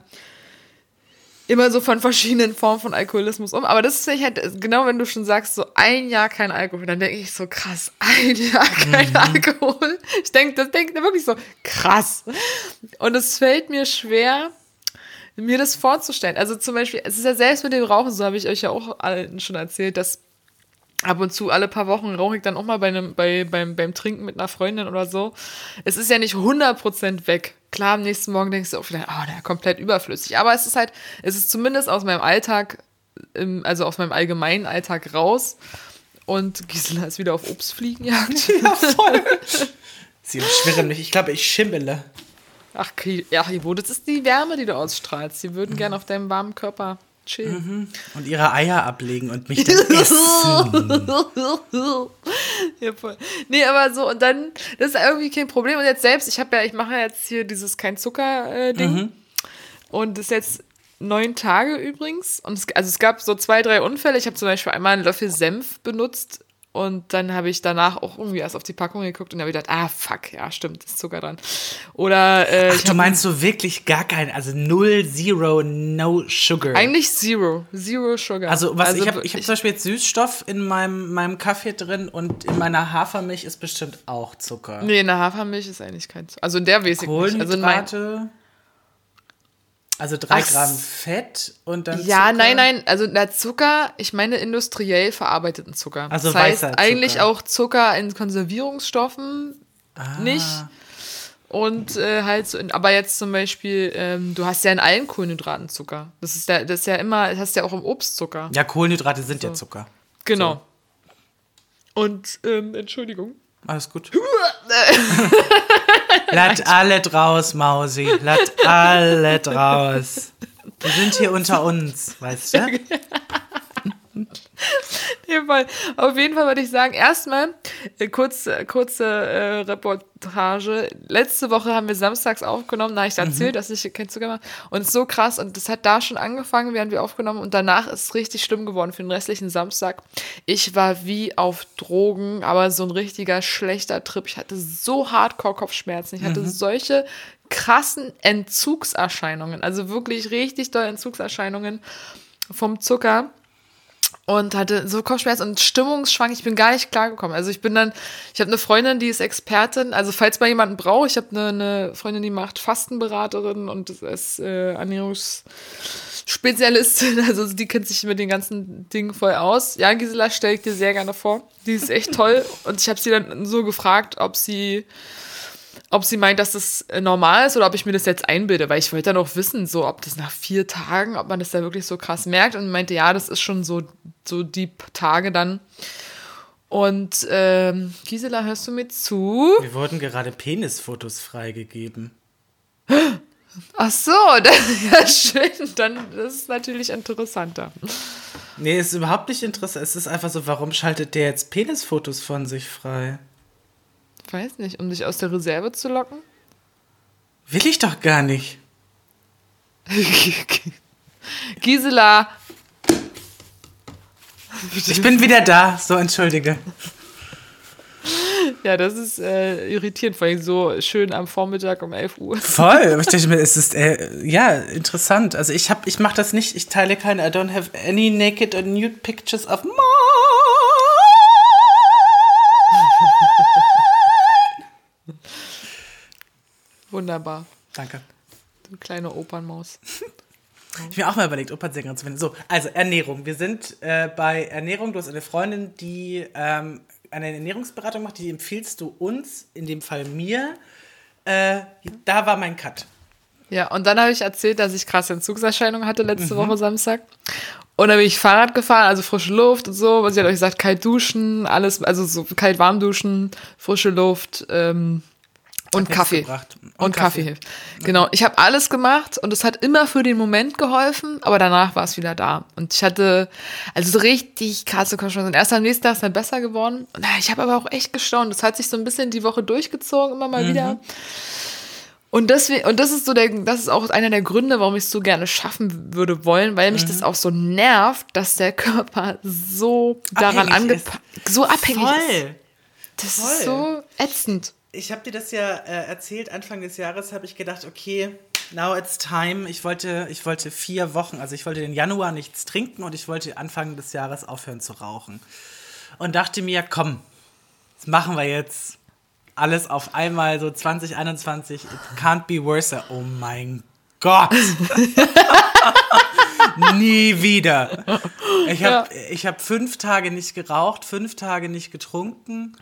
immer so von verschiedenen Formen von Alkoholismus um. Aber das ist halt, genau wenn du schon sagst, so ein Jahr kein Alkohol, dann denke ich so, krass, ein Jahr kein Alkohol. Ich denke, das denke ich wirklich so, krass. Und es fällt mir schwer, mir das vorzustellen. Also zum Beispiel, es ist ja selbst mit dem Rauchen, so habe ich euch ja auch allen schon erzählt, dass ab und zu alle paar Wochen rauche ich dann auch mal bei einem, bei, beim, beim Trinken mit einer Freundin oder so. Es ist ja nicht 100% weg. Klar, am nächsten Morgen denkst du auch wieder, oh, der komplett überflüssig. Aber es ist halt, es ist zumindest aus meinem Alltag, also aus meinem allgemeinen Alltag raus. Und Gisela ist wieder auf Obstfliegenjagd. Ja, voll. Sie umschwirren mich. Ich glaube, ich schimmele. Ach, ja, Ivo, das ist die Wärme, die du ausstrahlst. Sie würden gerne auf deinem warmen Körper chillen. Mhm. Und ihre Eier ablegen und mich dann essen. ja, voll. Nee, aber so, und dann, das ist irgendwie kein Problem. Und jetzt selbst, ich habe ja, ich mache jetzt hier dieses kein Zucker-Ding. Mhm. Und das ist jetzt neun Tage übrigens. Und es, also es gab so zwei, drei Unfälle. Ich habe zum Beispiel einmal einen Löffel Senf benutzt und dann habe ich danach auch irgendwie erst auf die Packung geguckt und habe gedacht, ah, fuck, ja, stimmt, ist Zucker dran. Oder. Äh, Ach, du meinst so wirklich gar keinen, also null, zero, no sugar. Eigentlich zero, zero sugar. Also, was also, ich habe ich hab zum Beispiel jetzt Süßstoff in meinem, meinem Kaffee drin und in meiner Hafermilch ist bestimmt auch Zucker. Nee, in der Hafermilch ist eigentlich kein Zucker. Also in der ich nicht. Also in mein, also drei Ach, Gramm Fett und dann. Ja, Zucker. nein, nein. Also der Zucker, ich meine industriell verarbeiteten Zucker. Also das heißt Zucker. eigentlich auch Zucker in Konservierungsstoffen ah. nicht. Und äh, halt so, in, aber jetzt zum Beispiel, ähm, du hast ja in allen Kohlenhydraten Zucker. Das ist ja, das ist ja immer, das hast ja auch im Obst Zucker. Ja, Kohlenhydrate sind so. ja Zucker. Genau. So. Und, ähm, Entschuldigung. Alles gut. Lass alle draus, Mausi. Lass alle draus. Wir sind hier unter uns, weißt du? Auf jeden Fall würde ich sagen, erstmal äh, kurz, äh, kurze äh, Reportage. Letzte Woche haben wir samstags aufgenommen, da habe ich erzählt, mhm. dass ich kein Zucker mache. Und so krass und das hat da schon angefangen, während wir aufgenommen und danach ist es richtig schlimm geworden für den restlichen Samstag. Ich war wie auf Drogen, aber so ein richtiger schlechter Trip. Ich hatte so Hardcore-Kopfschmerzen. Ich hatte mhm. solche krassen Entzugserscheinungen, also wirklich richtig doll Entzugserscheinungen vom Zucker und hatte so Kopfschmerzen und Stimmungsschwank. Ich bin gar nicht klargekommen. Also ich bin dann, ich habe eine Freundin, die ist Expertin. Also falls man jemanden braucht, ich habe eine, eine, Freundin, die macht Fastenberaterin und ist äh, Ernährungsspezialistin. Also die kennt sich mit den ganzen Dingen voll aus. Ja, Gisela stelle ich dir sehr gerne vor. Die ist echt toll. Und ich habe sie dann so gefragt, ob sie ob sie meint, dass das äh, normal ist oder ob ich mir das jetzt einbilde, weil ich wollte dann auch wissen, so ob das nach vier Tagen, ob man das da wirklich so krass merkt und meinte, ja, das ist schon so, so die Tage dann. Und ähm, Gisela, hörst du mir zu? Wir wurden gerade Penisfotos freigegeben. Ach so, das, ja schön, dann das ist natürlich interessanter. Nee, ist überhaupt nicht interessant. Es ist einfach so, warum schaltet der jetzt Penisfotos von sich frei? Weiß nicht, um dich aus der Reserve zu locken? Will ich doch gar nicht. Gisela. Ich bin wieder da, so entschuldige. Ja, das ist äh, irritierend, vor allem so schön am Vormittag um 11 Uhr. Voll, ich dachte mir, es ist äh, ja interessant. Also ich ich mache das nicht, ich teile keine, I don't have any naked or nude pictures of mom. Wunderbar. Danke. Du kleine Opernmaus. Ich mir auch mal überlegt, Opernsängerin zu finden. So, also Ernährung. Wir sind äh, bei Ernährung. Du hast eine Freundin, die ähm, eine Ernährungsberatung macht. Die empfiehlst du uns, in dem Fall mir. Äh, da war mein Cut. Ja, und dann habe ich erzählt, dass ich krasse Entzugserscheinungen hatte letzte mhm. Woche Samstag. Und dann bin ich Fahrrad gefahren, also frische Luft und so. Sie hat euch gesagt, kalt duschen, alles, also so kalt warm duschen, frische Luft, ähm, und Kaffee. Und, und, Kaffee. hilft. Genau. Ich habe alles gemacht und es hat immer für den Moment geholfen, aber danach war es wieder da. Und ich hatte also so richtig krasse Kopfschmerzen. Erst am nächsten Tag ist dann besser geworden. Und ich habe aber auch echt gestaunt. Das hat sich so ein bisschen die Woche durchgezogen, immer mal mhm. wieder. Und deswegen, und das ist so der, das ist auch einer der Gründe, warum ich es so gerne schaffen würde wollen, weil mich mhm. das auch so nervt, dass der Körper so daran angepasst, so abhängig Voll. ist. Das Voll. ist so ätzend ich habe dir das ja äh, erzählt, Anfang des Jahres habe ich gedacht, okay, now it's time. Ich wollte, ich wollte vier Wochen, also ich wollte den Januar nichts trinken und ich wollte Anfang des Jahres aufhören zu rauchen. Und dachte mir, komm, das machen wir jetzt. Alles auf einmal, so 2021, it can't be worse. Oh mein Gott. Nie wieder. Ich habe ich hab fünf Tage nicht geraucht, fünf Tage nicht getrunken.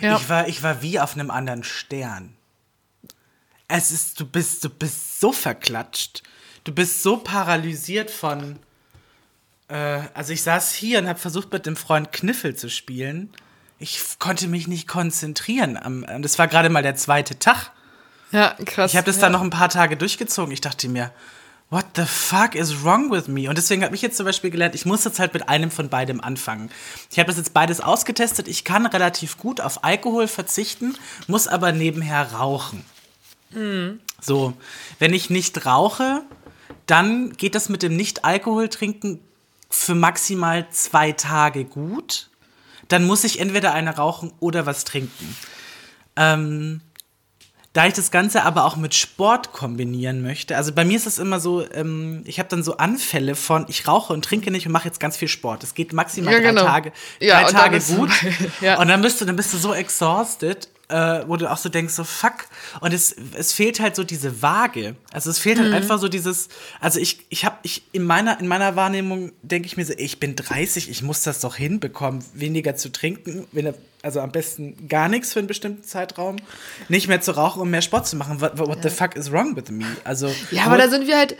Ja. Ich, war, ich war wie auf einem anderen Stern. Es ist, du bist, du bist so verklatscht. Du bist so paralysiert von. Äh, also ich saß hier und habe versucht, mit dem Freund Kniffel zu spielen. Ich konnte mich nicht konzentrieren. Am, das war gerade mal der zweite Tag. Ja, krass. Ich habe das ja. dann noch ein paar Tage durchgezogen. Ich dachte mir, what the fuck is wrong with me? Und deswegen habe ich jetzt zum Beispiel gelernt, ich muss jetzt halt mit einem von beidem anfangen. Ich habe das jetzt beides ausgetestet. Ich kann relativ gut auf Alkohol verzichten, muss aber nebenher rauchen. So, wenn ich nicht rauche, dann geht das mit dem Nicht-Alkohol-Trinken für maximal zwei Tage gut. Dann muss ich entweder eine rauchen oder was trinken. Ähm, da ich das Ganze aber auch mit Sport kombinieren möchte, also bei mir ist es immer so, ähm, ich habe dann so Anfälle von, ich rauche und trinke nicht und mache jetzt ganz viel Sport. Es geht maximal Ja, drei genau. Tage, Ja, drei Tage gut. Ja. Und dann bist du, dann bist du so exhausted, äh, wo du auch so denkst, so fuck. Und es, es fehlt halt so diese Waage. Also es fehlt halt Mhm. einfach so dieses, also ich, ich habe, ich, in meiner, in meiner Wahrnehmung denke ich mir so, ich bin 30, ich muss das doch hinbekommen, weniger zu trinken, wenn, also am besten gar nichts für einen bestimmten Zeitraum, nicht mehr zu rauchen und mehr Sport zu machen. What, what the fuck is wrong with me? Also, Ja, aber da sind wir halt,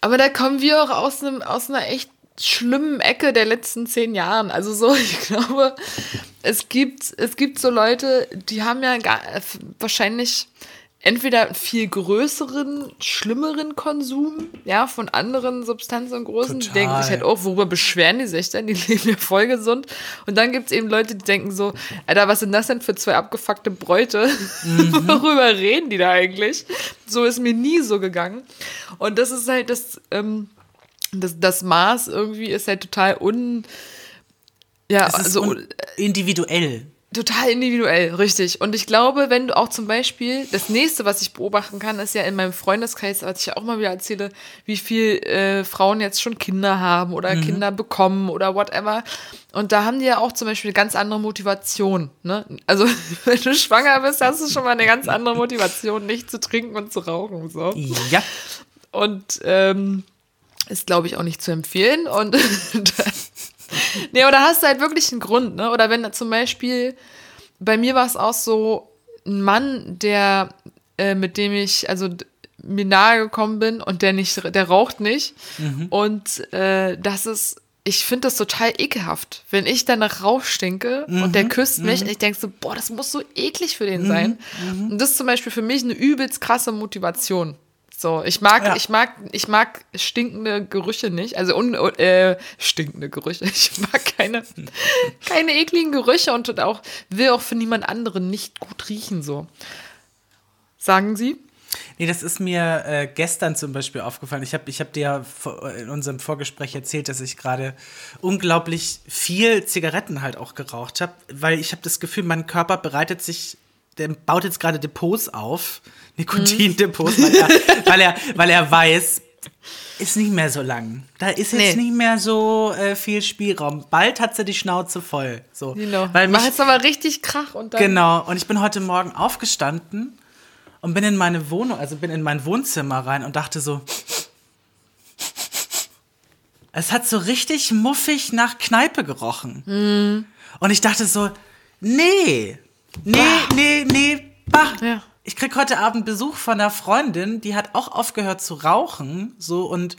aber da kommen wir auch aus, einem, aus einer echt schlimmen Ecke der letzten zehn Jahren. Also so, ich glaube, es gibt, es gibt so Leute, die haben ja gar, wahrscheinlich entweder viel größeren, schlimmeren Konsum, ja, von anderen Substanzen und Großen, die Total. denken sich halt, oh, worüber beschweren die sich denn? Die leben ja voll gesund. Und dann gibt es eben Leute, die denken so, Alter, was sind das denn für zwei abgefuckte Bräute? worüber reden die da eigentlich? So ist mir nie so gegangen. Und das ist halt das, ähm, das, das Maß irgendwie ist halt total un. Ja, also un individuell. Total individuell, richtig. Und ich glaube, wenn du auch zum Beispiel, das nächste, was ich beobachten kann, ist ja in meinem Freundeskreis, was ich ja auch mal wieder erzähle, wie viel äh, Frauen jetzt schon Kinder haben oder Kinder bekommen oder whatever. Und da haben die ja auch zum Beispiel eine ganz andere Motivation. Ne? Also, wenn du schwanger bist, hast du schon mal eine ganz andere Motivation, nicht zu trinken und zu rauchen. So. Ja. Und ähm, ist, glaube ich, auch nicht zu empfehlen. Und nee, da hast du halt wirklich einen Grund, ne? Oder wenn zum Beispiel, bei mir war es auch so, ein Mann, der, äh, mit dem ich, also mir nahe gekommen bin und der nicht, der raucht nicht. Und äh, das ist, ich finde das total ekelhaft. Wenn ich dann nach Rauch stinke und der küsst mich, und ich denke so, boah, das muss so eklig für den sein. Und das ist zum Beispiel für mich eine übelst krasse Motivation. So, ich mag, Ja. ich mag, ich mag stinkende Gerüche nicht. Also un, äh, stinkende Gerüche. Ich mag keine, keine ekligen Gerüche und auch will auch für niemand anderen nicht gut riechen. So. Sagen Sie? Nee, das ist mir äh, gestern zum Beispiel aufgefallen. Ich habe ich hab dir ja vor- in unserem Vorgespräch erzählt, dass ich gerade unglaublich viel Zigaretten halt auch geraucht habe, weil ich habe das Gefühl, mein Körper bereitet sich, der baut jetzt gerade Depots auf, Nikotindepots, weil, er, weil, er, weil er weiß, ist nicht mehr so lang. Da ist jetzt Nee. nicht mehr so äh, viel Spielraum. Bald hat sie die Schnauze voll. So. Genau. Weil Mach jetzt aber richtig Krach und dann. Genau, und ich bin heute Morgen aufgestanden und bin in meine Wohnung, also bin in mein Wohnzimmer rein und dachte so, es hat so richtig muffig nach Kneipe gerochen. Und ich dachte so, nee, nee, nee, nee, bah. Ja. Ich krieg heute Abend Besuch von einer Freundin, die hat auch aufgehört zu rauchen, so und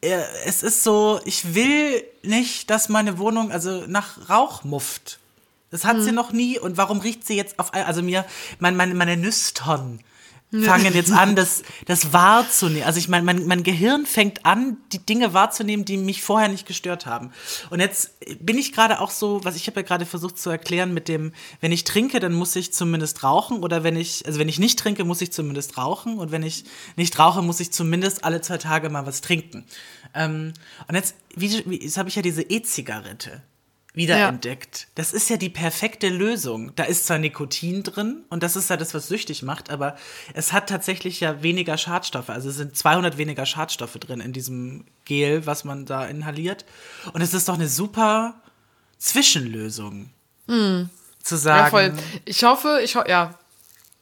äh, es ist so, ich will nicht, dass meine Wohnung also nach Rauch mufft. Das hat sie noch nie und warum riecht sie jetzt auf also mir mein, meine meine Nüstern fangen jetzt an, das, das wahrzunehmen. Also ich meine, mein, mein Gehirn fängt an, die Dinge wahrzunehmen, die mich vorher nicht gestört haben. Und jetzt bin ich gerade auch so, was ich habe ja gerade versucht zu erklären mit dem, wenn ich trinke, dann muss ich zumindest rauchen oder wenn ich, also wenn ich nicht trinke, muss ich zumindest rauchen und wenn ich nicht rauche, muss ich zumindest alle zwei Tage mal was trinken. Ähm, und jetzt, wie, wie, jetzt habe ich ja diese E-Zigarette wiederentdeckt. Das ist ja die perfekte Lösung. Da ist zwar Nikotin drin und das ist ja das, was süchtig macht, aber es hat tatsächlich ja weniger Schadstoffe. Also es sind 200 weniger Schadstoffe drin in diesem Gel, was man da inhaliert. Und es ist doch eine super Zwischenlösung. Zu sagen, Ja, voll. Ich hoffe, ich ho ja,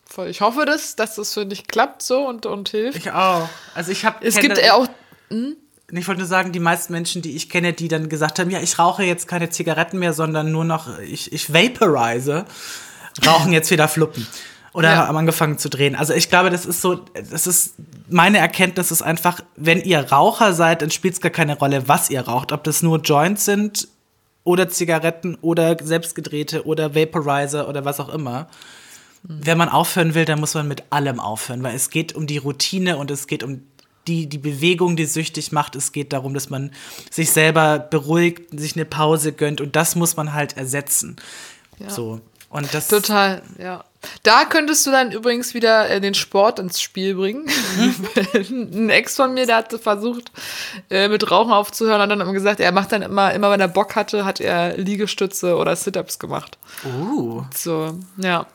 voll. Ich hoffe, dass, dass das für dich klappt so und, und hilft. Ich auch. Also ich habe. es gibt ja auch. Ich wollte nur sagen, die meisten Menschen, die ich kenne, die dann gesagt haben, ja, ich rauche jetzt keine Zigaretten mehr, sondern nur noch, ich, ich vaporize, rauchen jetzt wieder Fluppen. Oder Ja. haben angefangen zu drehen. Also ich glaube, das ist so, das ist, meine Erkenntnis ist einfach, wenn ihr Raucher seid, dann spielt es gar keine Rolle, was ihr raucht. Ob das nur Joints sind oder Zigaretten oder selbstgedrehte oder Vaporizer oder was auch immer. Wenn man aufhören will, dann muss man mit allem aufhören, weil es geht um die Routine und es geht um die, die Bewegung, die süchtig macht. Es geht darum, dass man sich selber beruhigt, sich eine Pause gönnt und das muss man halt ersetzen. So. Und das Total, ja. Da könntest du dann übrigens wieder äh, den Sport ins Spiel bringen. Ein Ex von mir, der hatte versucht, äh, mit Rauchen aufzuhören und dann immer gesagt, er macht dann immer, immer wenn er Bock hatte, hat er Liegestütze oder Sit-Ups gemacht. Uh, So, ja.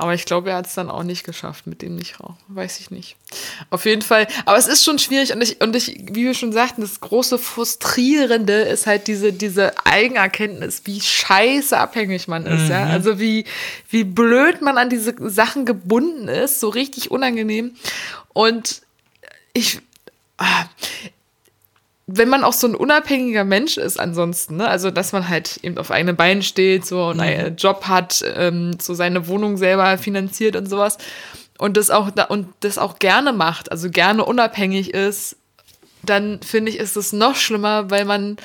Aber ich glaube, er hat es dann auch nicht geschafft mit dem Nicht-Rauchen. Weiß ich nicht. Auf jeden Fall. Aber es ist schon schwierig und ich, und ich, wie wir schon sagten, das große Frustrierende ist halt diese, diese Eigenerkenntnis, wie scheiße abhängig man ist, ja. Also wie, wie blöd man an diese Sachen gebunden ist, so richtig unangenehm. Und ich, ah, wenn man auch so ein unabhängiger Mensch ist ansonsten, ne? also dass man halt eben auf eigenen Beinen steht so und einen Job hat, ähm, so seine Wohnung selber finanziert und sowas und das auch und das auch gerne macht, also gerne unabhängig ist, dann finde ich ist es noch schlimmer, weil man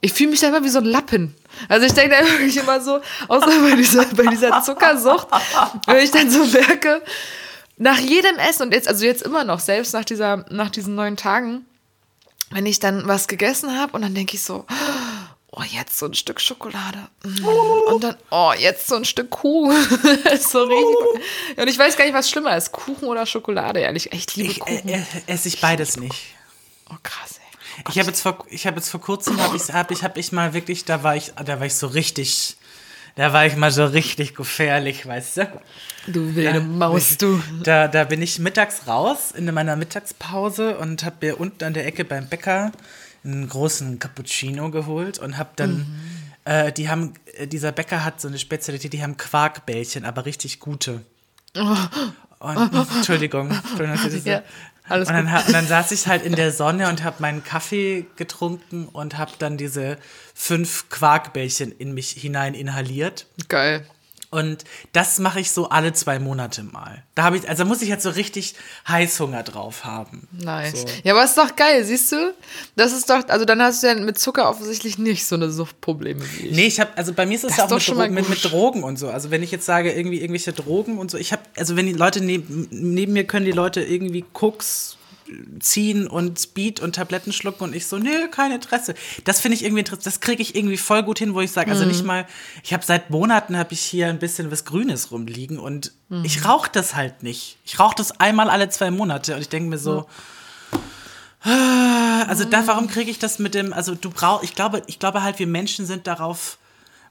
ich fühle mich da immer wie so ein Lappen. Also ich denke da wirklich immer so, außer bei dieser, bei dieser Zuckersucht, wenn ich dann so merke, nach jedem Essen und jetzt, also jetzt immer noch, selbst nach dieser, nach diesen neun Tagen, wenn ich dann was gegessen habe und dann denke ich so, oh, jetzt so ein Stück Schokolade. Mm. Und dann, oh, jetzt so ein Stück Kuchen. so richtig. Und ich weiß gar nicht, was schlimmer ist, Kuchen oder Schokolade, ehrlich. Ich liebe ich Kuchen. äh, äh, esse ich beides nicht. oh, krass, ey. Ich habe jetzt vor, ich habe jetzt vor kurzem habe ich, hab ich, hab ich mal wirklich, da war ich, da war ich so richtig, da war ich mal so richtig gefährlich, weißt du? Du wilde Maus, du. Da, da bin ich mittags raus in meiner Mittagspause und habe mir unten an der Ecke beim Bäcker einen großen Cappuccino geholt und habe dann, Mhm. äh, die haben, äh, dieser Bäcker hat so eine Spezialität, die haben Quarkbällchen, aber richtig gute. Und, Entschuldigung, Entschuldigung, Ja, alles und dann, gut. und dann saß ich halt in der Sonne und habe meinen Kaffee getrunken und habe dann diese fünf Quarkbällchen in mich hinein inhaliert. Geil. Und das mache ich so alle zwei Monate mal. Da habe ich, also muss ich jetzt so richtig Heißhunger drauf haben. Nice. So. Ja, aber ist doch geil, siehst du? Das ist doch, also dann hast du ja mit Zucker offensichtlich nicht so eine Suchtprobleme wie ich. Nee, ich habe, also bei mir ist es ja auch doch mit, schon Dro mal mit, mit Drogen und so. Also wenn ich jetzt sage, irgendwie irgendwelche Drogen und so, ich habe, also wenn die Leute neben, neben mir können die Leute irgendwie Koks ziehen und Speed und Tabletten schlucken und ich so, nö, kein Interesse. Das finde ich irgendwie interessant, das kriege ich irgendwie voll gut hin, wo ich sage, also Mhm. nicht mal, ich habe seit Monaten habe ich hier ein bisschen was Grünes rumliegen und Mhm. ich rauche das halt nicht. Ich rauche das einmal alle zwei Monate und ich denke mir so, also da, warum kriege ich das mit dem, also du brauchst, ich glaube, ich glaube halt, wir Menschen sind darauf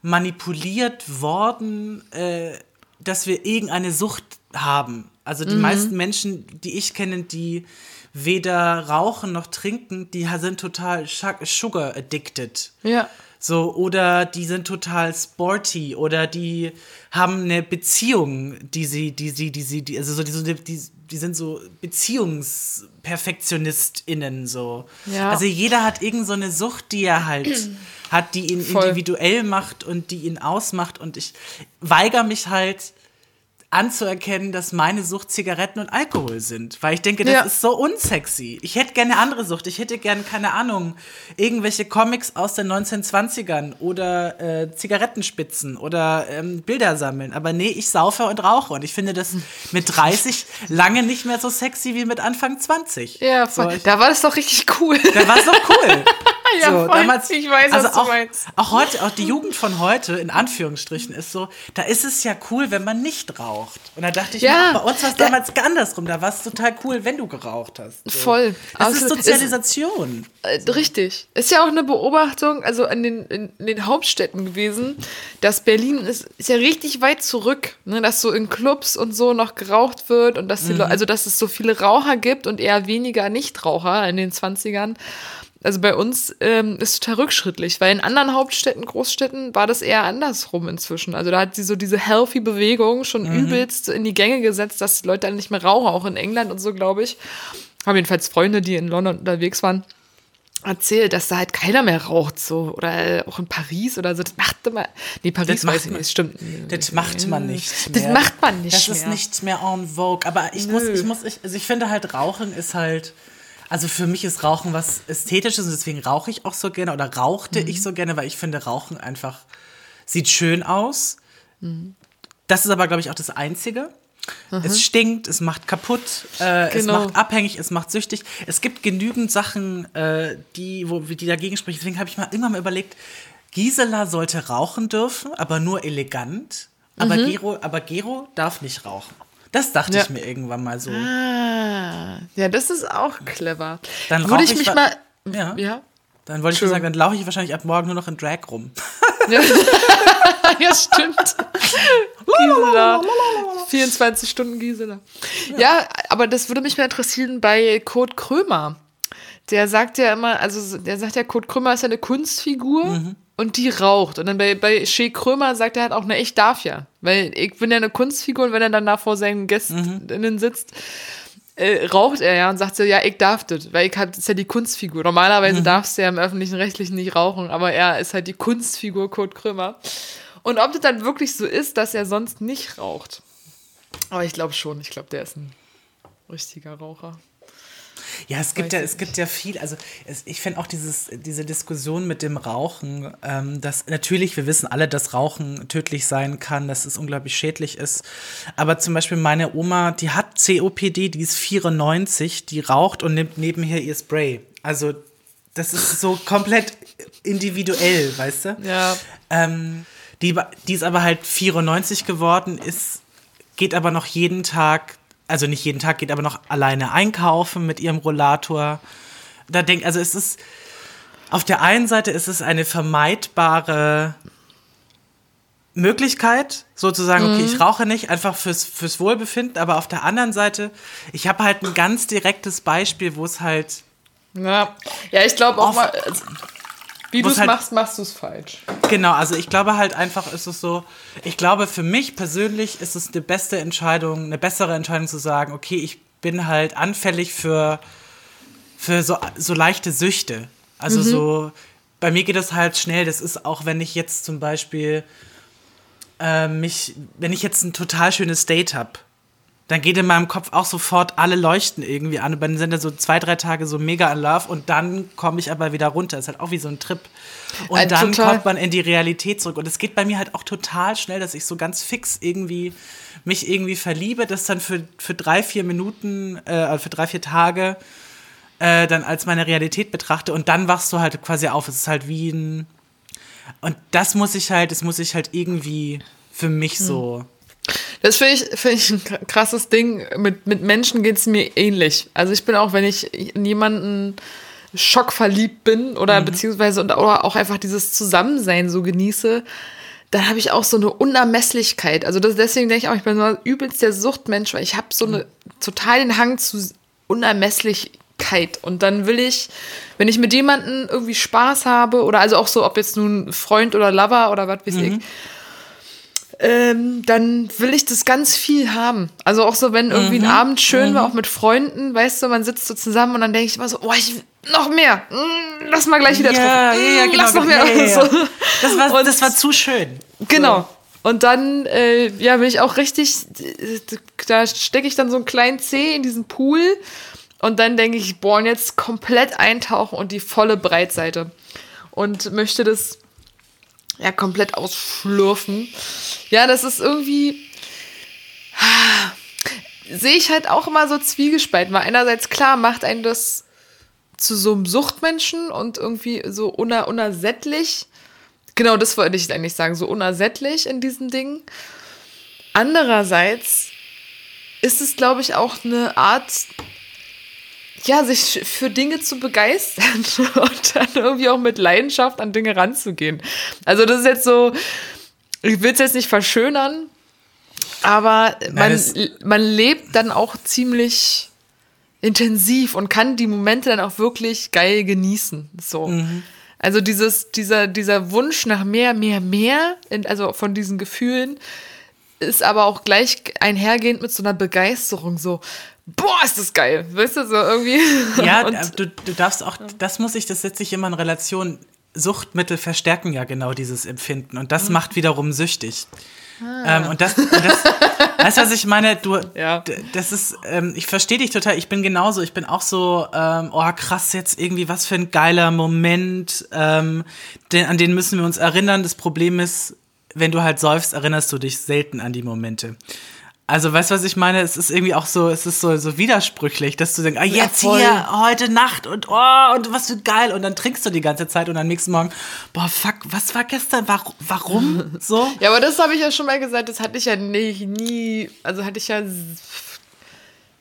manipuliert worden, äh, dass wir irgendeine Sucht haben. Also die meisten Menschen, die ich kenne, die weder rauchen noch trinken, die sind total sugar addicted. Ja. So, oder die sind total sporty oder die haben eine Beziehung, die sie, die sie, die sie, die, also so, die, die, die sind so BeziehungsperfektionistInnen so. Ja. Also jeder hat irgend so eine Sucht, die er halt hat, die ihn Voll. individuell macht und die ihn ausmacht. Und ich weigere mich halt anzuerkennen, dass meine Sucht Zigaretten und Alkohol sind. Weil ich denke, das Ja. ist so unsexy. Ich hätte gerne eine andere Sucht. Ich hätte gerne, keine Ahnung, irgendwelche Comics aus den 1920ern oder äh, Zigarettenspitzen oder ähm, Bilder sammeln. Aber nee, ich saufe und rauche. Und ich finde das mit 30 lange nicht mehr so sexy wie mit Anfang 20. Ja, voll. So, da war das doch richtig cool. da war es doch cool. Ja, so, voll. damals, Ich weiß, also was du auch, meinst. Auch heute, auch die Jugend von heute, in Anführungsstrichen, ist so, da ist es ja cool, wenn man nicht raucht. Und da dachte ich, Ja, mir, bei uns war es da- damals andersrum. Da war es total cool, wenn du geraucht hast. So. Voll. Das ist Absolut. Sozialisation. Äh, Richtig. Ist ja auch eine Beobachtung, also in den, in, in den Hauptstädten gewesen, dass Berlin ist, ist ja richtig weit zurück, ne? dass so in Clubs und so noch geraucht wird und dass die Leu- also dass es so viele Raucher gibt und eher weniger Nichtraucher in den 20ern. Also bei uns ähm, ist total rückschrittlich, weil in anderen Hauptstädten, Großstädten war das eher andersrum inzwischen. Also da hat sie so diese healthy Bewegung schon Mhm. übelst in die Gänge gesetzt, dass die Leute dann nicht mehr rauchen, auch in England und so, glaube ich. Haben jedenfalls Freunde, die in London unterwegs waren, erzählt, dass da halt keiner mehr raucht, so. Oder äh, auch in Paris oder so. Das macht man. Nee, Paris Das weiß ich nicht, stimmt. Das macht man nicht Das mehr. macht man nicht Das mehr. ist nicht mehr en vogue. Aber ich muss, ich muss, ich, also ich finde halt, Rauchen ist halt, also für mich ist Rauchen was Ästhetisches und deswegen rauche ich auch so gerne oder rauchte Mhm. ich so gerne, weil ich finde, Rauchen einfach sieht schön aus. Mhm. Das ist aber, glaube ich, auch das Einzige. Es stinkt, es macht kaputt, äh, es Genau. macht abhängig, es macht süchtig. Es gibt genügend Sachen, äh, die, wo, die dagegen sprechen. Deswegen habe ich mal irgendwann mal überlegt, Gisela sollte rauchen dürfen, aber nur elegant. Aber, Gero, aber Gero darf nicht rauchen. Das dachte Mhm. Ja. ich mir irgendwann mal so. Ah, ja, das ist auch clever. Dann Würde ich ich mich mal. Ja. Ja. Dann wollte ich sagen, dann laufe ich wahrscheinlich ab morgen nur noch in Drag rum. ja, stimmt. Gisela. 24 Stunden Gisela. Ja. aber das würde mich mal interessieren bei Kurt Krömer. Der sagt ja immer, also der sagt ja, Kurt Krömer ist ja eine Kunstfigur und die raucht. Und dann bei, bei Shea Krömer sagt er halt auch, ne, ich darf ja. Weil ich bin ja eine Kunstfigur und wenn er dann da vor seinen Gästinnen sitzt, äh, raucht er ja und sagt so, ja, ich darf das, weil ich hab, das ist ja die Kunstfigur. Normalerweise darfst du ja im öffentlichen Rechtlichen nicht rauchen, aber er ist halt die Kunstfigur Kurt Krömer. Und ob das dann wirklich so ist, dass er sonst nicht raucht. Aber ich glaube schon, ich glaube, der ist ein richtiger Raucher. Ja, es gibt Weiß ja, es gibt ja viel, also es, ich finde auch dieses, diese Diskussion mit dem Rauchen, ähm, dass natürlich, wir wissen alle, dass Rauchen tödlich sein kann, dass es unglaublich schädlich ist. Aber zum Beispiel meine Oma, die hat COPD, die ist 94, die raucht und nimmt nebenher ihr Spray. Also das ist so komplett individuell, weißt du? Ja. Ähm, die, die ist aber halt 94 geworden, ist, geht aber noch jeden Tag, also nicht jeden Tag, geht aber noch alleine einkaufen mit ihrem Rollator. Da denkt, also es ist, auf der einen Seite ist es eine vermeidbare Möglichkeit, sozusagen, okay, ich rauche nicht, einfach fürs, fürs Wohlbefinden, aber auf der anderen Seite, ich habe halt ein ganz direktes Beispiel, wo es halt Ja, ja ich glaube auch mal, wie du es halt- machst, machst du es falsch. Genau, also ich glaube halt einfach, ist es so, ich glaube für mich persönlich ist es die beste Entscheidung, eine bessere Entscheidung zu sagen, okay, ich bin halt anfällig für, für so, so leichte Süchte. Also Mhm. so, bei mir geht das halt schnell, das ist auch, wenn ich jetzt zum Beispiel äh, mich, wenn ich jetzt ein total schönes Date habe, dann geht in meinem Kopf auch sofort alle Leuchten irgendwie an. Und dann sind da so zwei, drei Tage so mega in Love und dann komme ich aber wieder runter. ist halt auch wie so ein Trip. Und Äh, dann total. kommt man in die Realität zurück. Und es geht bei mir halt auch total schnell, dass ich so ganz fix irgendwie mich irgendwie verliebe, das dann für, für drei, vier Minuten, äh, für drei, vier Tage äh, dann als meine Realität betrachte und dann wachst du halt quasi auf. Es ist halt wie ein. Und das muss ich halt, das muss ich halt irgendwie für mich Hm. so. Das finde ich, find ich ein krasses Ding. Mit, mit Menschen geht es mir ähnlich. Also ich bin auch, wenn ich in jemanden schockverliebt bin oder Mhm. beziehungsweise oder auch einfach dieses Zusammensein so genieße, dann habe ich auch so eine Unermesslichkeit. Also das, deswegen denke ich auch, ich bin so übelst der Suchtmensch, weil ich habe so eine total den Hang zu Unermesslichkeit. Und dann will ich, wenn ich mit jemandem irgendwie Spaß habe, oder also auch so, ob jetzt nun Freund oder Lover oder was weiß ich, ähm, dann will ich das ganz viel haben. Also auch so, wenn irgendwie Mhm. ein Abend schön war, auch mit Freunden, weißt du, man sitzt so zusammen und dann denke ich immer so, oh, ich noch mehr. Mm, Lass mal gleich wieder Ja, treffen. ja, ja, Mm, genau. Lass noch mehr. Ja, ja. So. Das, war, Und- das war zu schön. Genau. Und dann, äh, ja, bin ich auch richtig, da stecke ich dann so einen kleinen Zeh in diesen Pool und dann denke ich, boah, und jetzt komplett eintauchen und die volle Breitseite. Und möchte das ja komplett ausschlürfen. Ja, das ist irgendwie. Sehe ich halt auch immer so zwiegespalten, weil einerseits klar macht einen das zu so einem Suchtmenschen und irgendwie so uner unersättlich. Genau, das wollte ich eigentlich sagen, so unersättlich in diesen Dingen. Andererseits ist es, glaube ich, auch eine Art, ja, sich für Dinge zu begeistern und dann irgendwie auch mit Leidenschaft an Dinge ranzugehen. Also das ist jetzt so, ich will es jetzt nicht verschönern, aber man, das- man lebt dann auch ziemlich intensiv und kann die Momente dann auch wirklich geil genießen. So. Mhm. Also dieses, dieser, dieser Wunsch nach mehr, mehr, mehr, also von diesen Gefühlen, ist aber auch gleich einhergehend mit so einer Begeisterung, so, boah, ist das geil. Weißt du, so irgendwie. Ja, äh, du, du darfst auch, das muss ich, das setze ich immer in Relation. Suchtmittel verstärken ja genau dieses Empfinden und das macht wiederum süchtig. Ähm, und das, und das weißt du, was ich meine? Du, Ja. das ist, ähm, ich verstehe dich total. Ich bin genauso. Ich bin auch so, ähm, oh krass, jetzt irgendwie, was für ein geiler Moment. Ähm, den, an den müssen wir uns erinnern. Das Problem ist, wenn du halt säufst, erinnerst du dich selten an die Momente. Also, weißt du, was ich meine? Es ist irgendwie auch so, es ist so, so widersprüchlich, dass du denkst, ah, jetzt voll. hier, heute Nacht und oh, und was für geil. Und dann trinkst du die ganze Zeit und am nächsten Morgen, boah, fuck, was war gestern? Warum? warum? So? Ja, aber das habe ich ja schon mal gesagt, das hatte ich ja nicht, nie, also hatte ich ja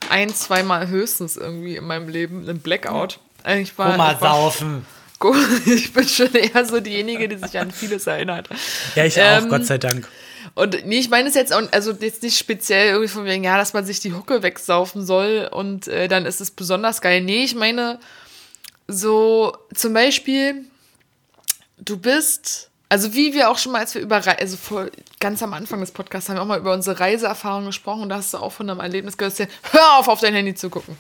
ein, zweimal höchstens irgendwie in meinem Leben einen Blackout. Eigentlich war, Oma ich war- saufen. Ich bin schon eher so diejenige, die sich an vieles erinnert. Ja, ich Ähm, auch, Gott sei Dank. Und nee, ich meine es jetzt auch, also jetzt nicht speziell irgendwie von wegen, ja, dass man sich die Hucke wegsaufen soll und äh, dann ist es besonders geil. Nee, ich meine, so zum Beispiel, du bist, also wie wir auch schon mal, als wir über, also vor, ganz am Anfang des Podcasts haben wir auch mal über unsere Reiseerfahrung gesprochen und da hast du auch von einem Erlebnis gehört, hör auf, auf dein Handy zu gucken.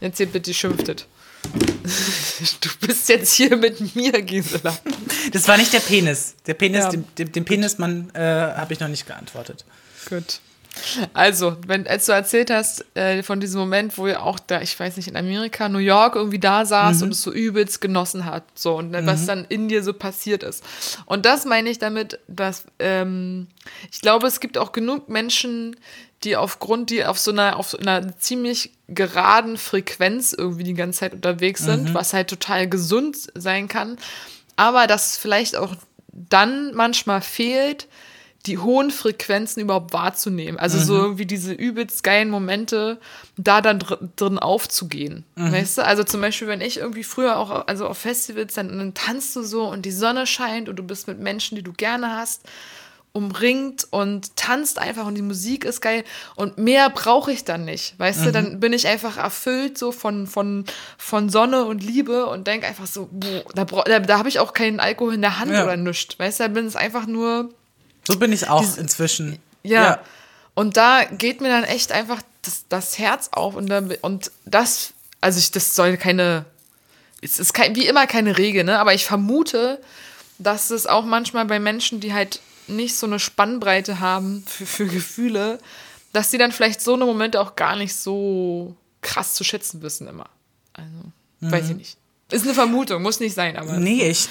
Jetzt hier bitte schimpftet. Du bist jetzt hier mit mir, Gisela. Das war nicht der Penis. Der Penis, Ja. dem, dem, dem Penismann äh, habe ich noch nicht geantwortet. Gut. Also, wenn, als du erzählt hast äh, von diesem Moment, wo ihr auch da, ich weiß nicht, in Amerika, New York irgendwie da saß und es so übelst genossen hat, so und dann, was dann in dir so passiert ist. Und das meine ich damit, dass ähm, ich glaube, es gibt auch genug Menschen, die aufgrund, die auf so einer, auf so einer ziemlich geraden Frequenz irgendwie die ganze Zeit unterwegs sind, was halt total gesund sein kann, aber das vielleicht auch dann manchmal fehlt, die hohen Frequenzen überhaupt wahrzunehmen. Also so irgendwie diese übelst geilen Momente, da dann dr drin aufzugehen. Weißt du? Also zum Beispiel, wenn ich irgendwie früher auch, also auf Festivals, dann, dann tanzt du so und die Sonne scheint und du bist mit Menschen, die du gerne hast, umringt und tanzt einfach und die Musik ist geil und mehr brauche ich dann nicht. Weißt du, dann bin ich einfach erfüllt so von, von, von Sonne und Liebe und denke einfach so, boah, da, da, da habe ich auch keinen Alkohol in der Hand Ja. oder nichts. Weißt du, da bin es einfach nur So bin ich auch Dies- inzwischen. ja. Und da geht mir dann echt einfach das, das Herz auf und, dann, und das, also ich, das soll keine, es ist kein, wie immer keine Regel, ne? aber ich vermute, dass es auch manchmal bei Menschen, die halt nicht so eine Spannbreite haben für, für Gefühle, dass die dann vielleicht so eine Momente auch gar nicht so krass zu schätzen wissen immer. Also, weiß ich nicht. Ist eine Vermutung, muss nicht sein, aber. Nee, ich,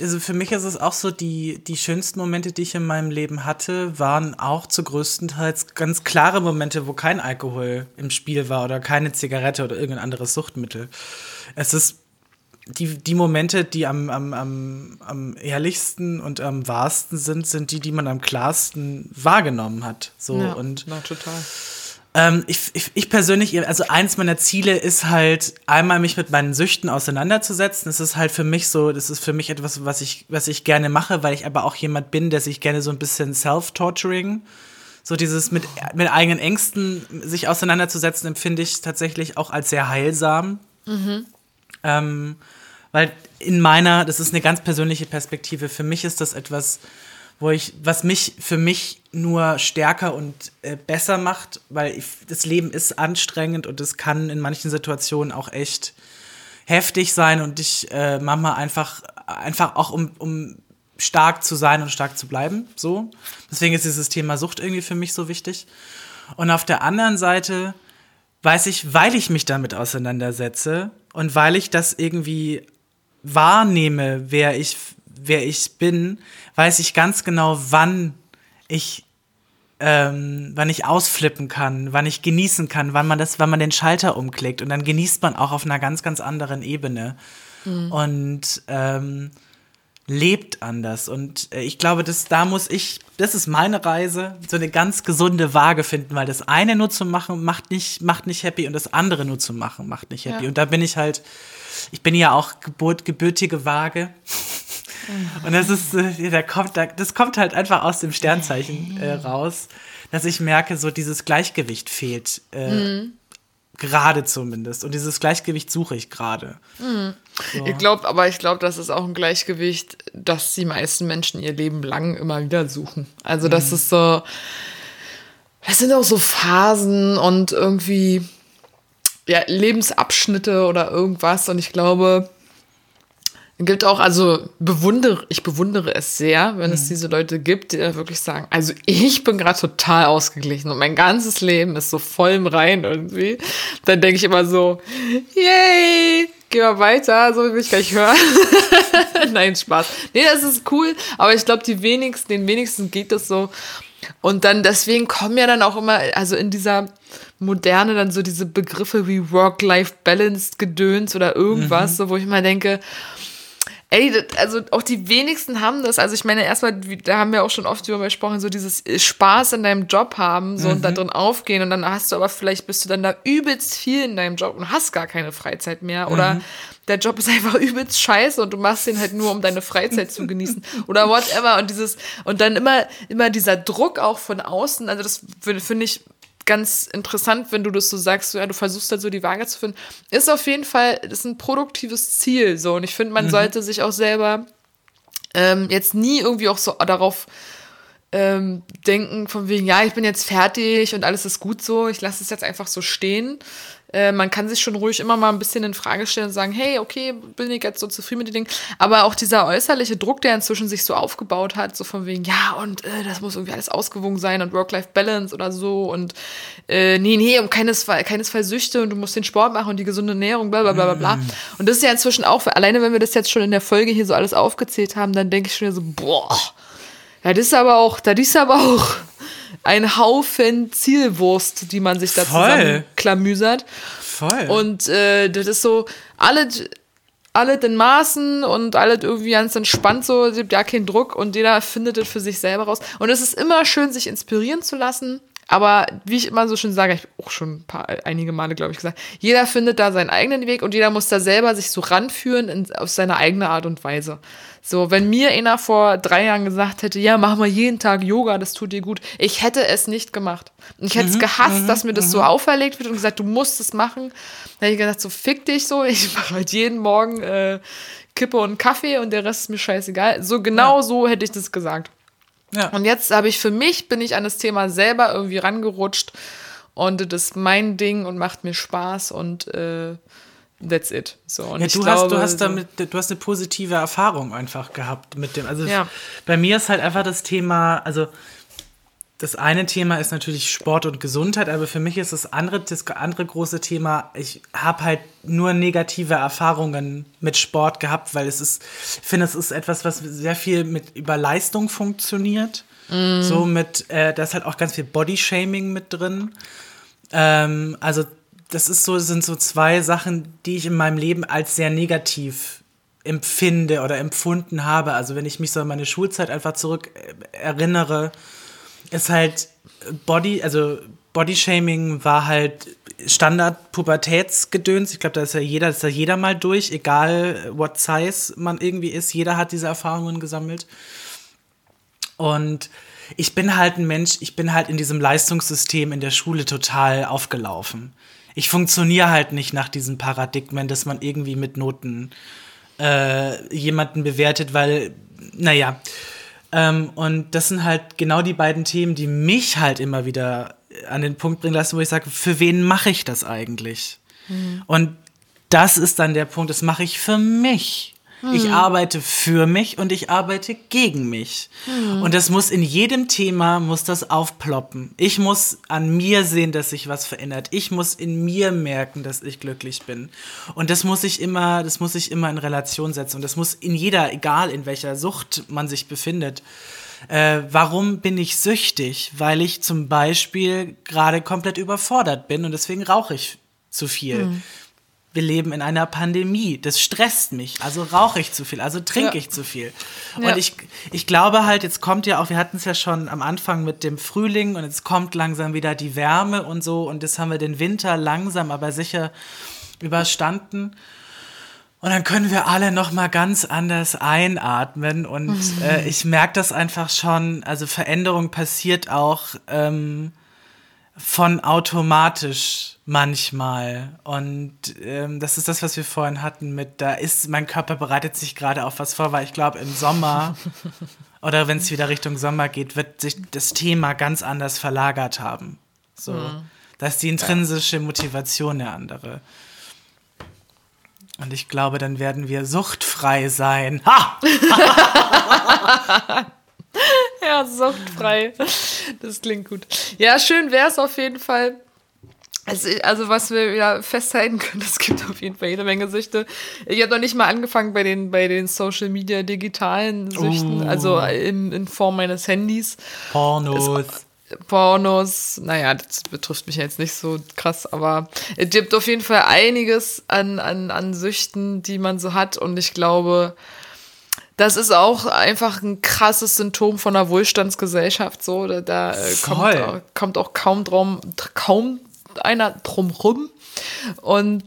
also für mich ist es auch so, die, die schönsten Momente, die ich in meinem Leben hatte, waren auch zu größtenteils ganz klare Momente, wo kein Alkohol im Spiel war oder keine Zigarette oder irgendein anderes Suchtmittel. Es ist die, die Momente, die am, am, am, am ehrlichsten und am wahrsten sind, sind die, die man am klarsten wahrgenommen hat. So Ja, und na, total. ähm, ich, ich, ich persönlich, also eins meiner Ziele ist halt, einmal mich mit meinen Süchten auseinanderzusetzen. Das ist halt für mich so, das ist für mich etwas, was ich, was ich gerne mache, weil ich aber auch jemand bin, der sich gerne so ein bisschen self-torturing, so dieses mit, mit eigenen Ängsten sich auseinanderzusetzen, empfinde ich tatsächlich auch als sehr heilsam. Ähm, weil in meiner, das ist eine ganz persönliche Perspektive, für mich ist das etwas, wo ich, was mich für mich nur stärker und äh, besser macht, weil ich, das Leben ist anstrengend und es kann in manchen Situationen auch echt heftig sein und ich äh, manchmal einfach, einfach auch um, um stark zu sein und stark zu bleiben, so. Deswegen ist dieses Thema Sucht irgendwie für mich so wichtig. Und auf der anderen Seite weiß ich, weil ich mich damit auseinandersetze und weil ich das irgendwie wahrnehme, wer ich, wer ich bin, weiß ich ganz genau, wann ich, ähm, wann ich ausflippen kann, wann ich genießen kann, wann man das, wann man den Schalter umklickt. Und dann genießt man auch auf einer ganz, ganz anderen Ebene. Und ähm, lebt anders und äh, ich glaube, dass da muss ich, das ist meine Reise, so eine ganz gesunde Waage finden, weil das eine nur zu machen macht nicht, macht nicht happy und das andere nur zu machen macht nicht happy Ja. und da bin ich halt, ich bin ja auch Geburt, gebürtige Waage. Und das ist, äh, da kommt, da, das kommt halt einfach aus dem Sternzeichen äh, raus, dass ich merke, so dieses Gleichgewicht fehlt. Äh, Gerade zumindest. Und dieses Gleichgewicht suche ich gerade. So. Ich glaube, aber ich glaube, das ist auch ein Gleichgewicht, das die meisten Menschen ihr Leben lang immer wieder suchen. Also das mhm. ist so, das sind auch so Phasen und irgendwie ja, Lebensabschnitte oder irgendwas. Und ich glaube, gibt auch, also bewundere, ich bewundere es sehr, wenn mhm. es diese Leute gibt, die da wirklich sagen, also ich bin gerade total ausgeglichen und mein ganzes Leben ist so voll im Rein irgendwie. Dann denke ich immer so, yay, geh mal weiter, so will ich gleich hören. Nein, Spaß. Nee, das ist cool, aber ich glaube, die wenigsten, den wenigsten geht das so. Und dann deswegen kommen ja dann auch immer, also in dieser Moderne dann so diese Begriffe wie Work-Life-Balance gedöns oder irgendwas, mhm. so, wo ich mal denke, Ey, also auch die wenigsten haben das. Also ich meine, erstmal, da haben wir auch schon oft darüber gesprochen, so dieses Spaß in deinem Job haben, so mhm. und da drin aufgehen und dann hast du aber vielleicht bist du dann da übelst viel in deinem Job und hast gar keine Freizeit mehr oder mhm. der Job ist einfach übelst scheiße und du machst den halt nur, um deine Freizeit zu genießen oder whatever und dieses und dann immer immer dieser Druck auch von außen, also das finde ich ganz interessant, wenn du das so sagst, so, ja, du versuchst halt so die Waage zu finden. Ist auf jeden Fall, ist ein produktives Ziel, so. Und ich finde, man mhm. sollte sich auch selber ähm, jetzt nie irgendwie auch so darauf ähm, denken, von wegen, ja, ich bin jetzt fertig und alles ist gut so, ich lasse es jetzt einfach so stehen, äh, man kann sich schon ruhig immer mal ein bisschen in Frage stellen und sagen, hey, okay, bin ich jetzt so zufrieden mit den Dingen. Aber auch dieser äußerliche Druck, der inzwischen sich so aufgebaut hat, so von wegen, ja, und äh, das muss irgendwie alles ausgewogen sein und Work-Life-Balance oder so und äh, nee, nee, um keinesfalls, keinesfalls Süchte und du musst den Sport machen und die gesunde Ernährung, bla bla bla bla bla. Mm. Und das ist ja inzwischen auch, alleine wenn wir das jetzt schon in der Folge hier so alles aufgezählt haben, dann denke ich schon so, boah, ja, das ist aber auch, das ist aber auch ein Haufen Zielwurst, die man sich da zusammenklamüsert. Voll. Und äh, das ist so, alle, alle in Maßen und alle irgendwie ganz entspannt so, es gibt ja keinen Druck und jeder findet es für sich selber raus. Und es ist immer schön, sich inspirieren zu lassen. Aber wie ich immer so schön sage, ich habe auch schon ein paar, einige Male, glaube ich, gesagt, jeder findet da seinen eigenen Weg und jeder muss da selber sich so ranführen in, auf seine eigene Art und Weise. So, wenn mir einer vor drei Jahren gesagt hätte, ja, mach mal jeden Tag Yoga, das tut dir gut, ich hätte es nicht gemacht. Ich hätte es mhm, gehasst, mhm, dass mir das so mhm. auferlegt wird und gesagt, du musst es machen. Dann hätte ich gesagt, so fick dich so, ich mache halt jeden Morgen äh, Kippe und Kaffee und der Rest ist mir scheißegal. So genau ja. so hätte ich das gesagt. Ja. Und jetzt habe ich für mich, bin ich an das Thema selber irgendwie rangerutscht und das ist mein Ding und macht mir Spaß und äh, that's it. So, und ja, du, glaube, hast, du hast damit, du hast eine positive Erfahrung einfach gehabt mit dem. Also ja. bei mir ist halt einfach das Thema, also das eine Thema ist natürlich Sport und Gesundheit, aber für mich ist das andere, das andere große Thema, ich habe halt nur negative Erfahrungen mit Sport gehabt, weil es ist, ich finde, es ist etwas, was sehr viel mit über Leistung funktioniert. Mm. So mit, äh, da ist halt auch ganz viel Bodyshaming mit drin. Ähm, also das ist so, sind so zwei Sachen, die ich in meinem Leben als sehr negativ empfinde oder empfunden habe. Also wenn ich mich so an meine Schulzeit einfach zurück erinnere, ist halt Body, also Bodyshaming war halt Standard Pubertätsgedöns. Ich glaube, da ist ja jeder, ist ja jeder mal durch, egal what size man irgendwie ist. Jeder hat diese Erfahrungen gesammelt. Und ich bin halt ein Mensch, ich bin halt in diesem Leistungssystem in der Schule total aufgelaufen ich funktioniere halt nicht nach diesen Paradigmen, dass man irgendwie mit Noten äh, jemanden bewertet, weil, naja. Ähm, und das sind halt genau die beiden Themen, die mich halt immer wieder an den Punkt bringen lassen, wo ich sage, für wen mache ich das eigentlich? Mhm. Und das ist dann der Punkt, das mache ich für mich. Ich hm. arbeite für mich und ich arbeite gegen mich. Mhm. Und das muss in jedem Thema, muss das aufploppen. Ich muss an mir sehen, dass sich was verändert. Ich muss in mir merken, dass ich glücklich bin. Und das muss ich immer, das muss ich immer in Relation setzen. Und das muss in jeder, egal in welcher Sucht man sich befindet. Äh, warum bin ich süchtig? Weil ich zum Beispiel gerade komplett überfordert bin und deswegen rauche ich zu viel. Mhm wir leben in einer Pandemie. Das stresst mich. Also rauche ich zu viel, also trinke ja. ich zu viel. Und ja. ich, ich glaube halt, jetzt kommt ja auch, wir hatten es ja schon am Anfang mit dem Frühling und jetzt kommt langsam wieder die Wärme und so. Und jetzt haben wir den Winter langsam, aber sicher überstanden. Und dann können wir alle noch mal ganz anders einatmen. Und mhm. äh, ich merke das einfach schon. Also Veränderung passiert auch. Ähm, von automatisch manchmal. Und ähm, das ist das, was wir vorhin hatten mit, da ist, mein Körper bereitet sich gerade auf was vor, weil ich glaube, im Sommer oder wenn es wieder Richtung Sommer geht, wird sich das Thema ganz anders verlagert haben. So. Mhm. Da ist die intrinsische Motivation eine andere. Und ich glaube, dann werden wir suchtfrei sein. Ha! ja, suchtfrei. Das klingt gut. Ja, schön wäre es auf jeden Fall. Also, also, was wir ja festhalten können, es gibt auf jeden Fall jede Menge Süchte. Ich habe noch nicht mal angefangen bei den, bei den Social Media digitalen Süchten, uh. also in, in Form meines Handys. Pornos. Es, Pornos, naja, das betrifft mich jetzt nicht so krass, aber es gibt auf jeden Fall einiges an, an, an Süchten, die man so hat und ich glaube, das ist auch einfach ein krasses Symptom von einer Wohlstandsgesellschaft. So, da, da äh, kommt, auch, kommt auch kaum drum, kaum einer drum rum. Und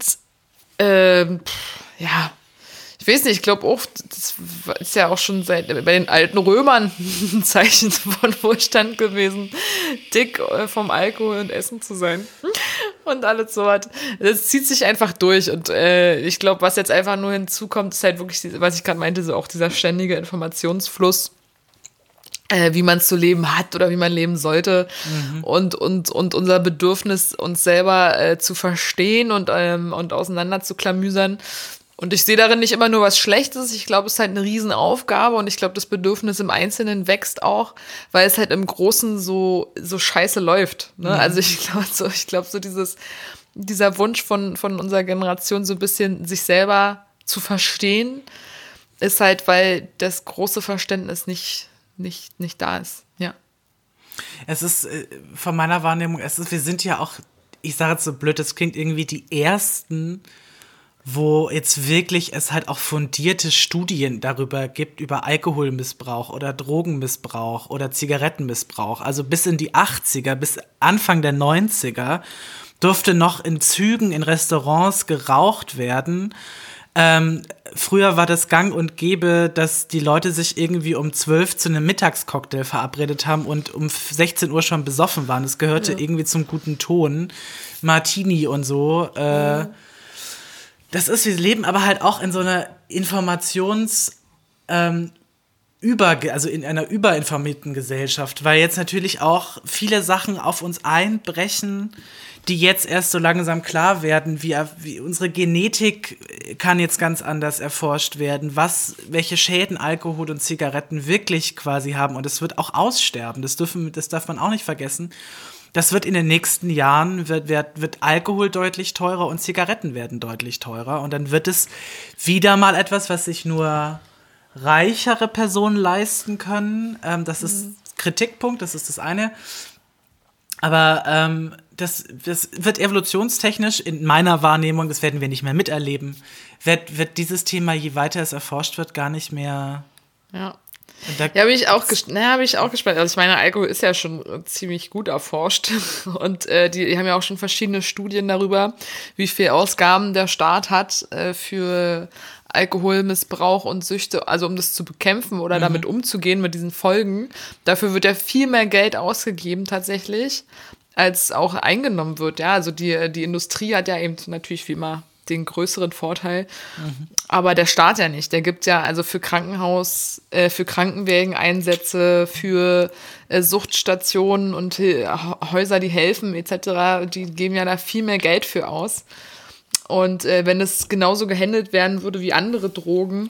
ähm, ja, ich weiß nicht, ich glaube auch, das ist ja auch schon seit bei den alten Römern ein Zeichen von Wohlstand gewesen, dick äh, vom Alkohol und Essen zu sein und alles so was. Das zieht sich einfach durch und äh, ich glaube, was jetzt einfach nur hinzukommt, ist halt wirklich, was ich gerade meinte, so auch dieser ständige Informationsfluss. Äh, wie man es zu leben hat oder wie man leben sollte mhm. und, und, und unser Bedürfnis, uns selber äh, zu verstehen und, ähm, und auseinander zu klamüsern. Und ich sehe darin nicht immer nur was Schlechtes. Ich glaube, es ist halt eine Riesenaufgabe und ich glaube, das Bedürfnis im Einzelnen wächst auch, weil es halt im Großen so, so scheiße läuft. Ne? Mhm. Also ich glaube, so, ich glaube, so dieses, dieser Wunsch von, von unserer Generation, so ein bisschen sich selber zu verstehen, ist halt, weil das große Verständnis nicht, nicht, nicht da ist. Ja. Es ist äh, von meiner Wahrnehmung, es ist, wir sind ja auch, ich sage jetzt so blöd, es klingt irgendwie die ersten wo jetzt wirklich es halt auch fundierte Studien darüber gibt, über Alkoholmissbrauch oder Drogenmissbrauch oder Zigarettenmissbrauch. Also bis in die 80er, bis Anfang der 90er durfte noch in Zügen, in Restaurants geraucht werden. Ähm, früher war das gang und gäbe, dass die Leute sich irgendwie um 12 zu einem Mittagscocktail verabredet haben und um 16 Uhr schon besoffen waren. Das gehörte ja. irgendwie zum guten Ton. Martini und so. Äh, ja das ist, wir leben aber halt auch in so einer Informations- ähm, über, also in einer überinformierten Gesellschaft, weil jetzt natürlich auch viele Sachen auf uns einbrechen, die jetzt erst so langsam klar werden, wie, wie unsere Genetik kann jetzt ganz anders erforscht werden, was, welche Schäden Alkohol und Zigaretten wirklich quasi haben. Und es wird auch aussterben, das, dürfen, das darf man auch nicht vergessen das wird in den nächsten Jahren, wird, wird, wird Alkohol deutlich teurer und Zigaretten werden deutlich teurer. Und dann wird es wieder mal etwas, was sich nur reichere Personen leisten können. Ähm, das ist mhm. Kritikpunkt, das ist das eine. Aber ähm, das, das wird evolutionstechnisch in meiner Wahrnehmung, das werden wir nicht mehr miterleben, wird, wird dieses Thema, je weiter es erforscht wird, gar nicht mehr ja. Ja, bin ich auch, naja, bin ich auch gespannt. Also ich meine, Alkohol ist ja schon ziemlich gut erforscht und äh, die, die, haben ja auch schon verschiedene Studien darüber, wie viel Ausgaben der Staat hat äh, für Alkoholmissbrauch und Süchte, also um das zu bekämpfen oder mhm. damit umzugehen mit diesen Folgen. Dafür wird ja viel mehr Geld ausgegeben tatsächlich, als auch eingenommen wird. Ja, also die, die Industrie hat ja eben natürlich wie immer den größeren Vorteil. Mhm. Aber der Staat ja nicht. Der gibt ja also für Krankenhaus, äh, für Krankenwägen Einsätze, für äh, Suchtstationen und äh, Häuser, die helfen etc. Die geben ja da viel mehr Geld für aus. Und äh, wenn es genauso gehandelt werden würde wie andere Drogen,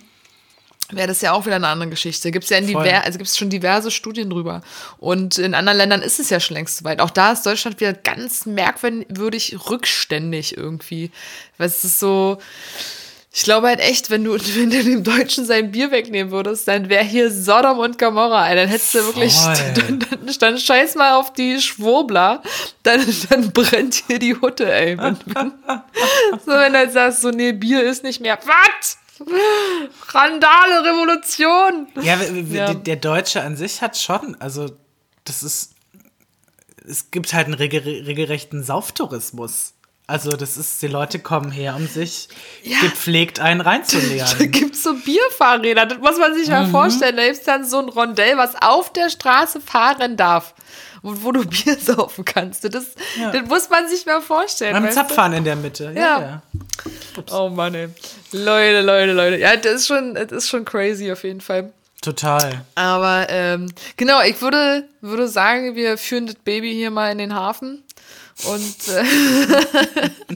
wäre das ja auch wieder eine andere Geschichte. Gibt es ja in diver also gibt's schon diverse Studien drüber. Und in anderen Ländern ist es ja schon längst soweit. Auch da ist Deutschland wieder ganz merkwürdig rückständig irgendwie. Weil es ist so. Ich glaube halt echt, wenn du, wenn du dem Deutschen sein Bier wegnehmen würdest, dann wäre hier Sodom und Gomorra, ey. Dann hättest du wirklich, dann, dann, dann, scheiß mal auf die Schwurbler, dann, dann brennt hier die Hutte, ey. So, wenn du halt sagst, so, nee, Bier ist nicht mehr. Was? Randale, Revolution! Ja, ja, der Deutsche an sich hat schon, also das ist, es gibt halt einen regelrechten Sauftourismus. Also das ist, die Leute kommen her, um sich gepflegt einen Da reinzuleeren. gibt es so Bierfahrräder, das muss man sich Mhm. mal vorstellen. Da gibt es dann so ein Rondell, was auf der Straße fahren darf. Wo, wo du Bier saufen kannst. Das, Ja. das muss man sich mal vorstellen. Beim? Zapfhahn in der Mitte. Ja. Ja. ja. Oh Mann, ey. Leute, Leute, Leute. Ja, das ist schon, das ist schon crazy auf jeden Fall. Total. Aber ähm, genau, ich würde, würde sagen, wir führen das Baby hier mal in den Hafen. Und äh,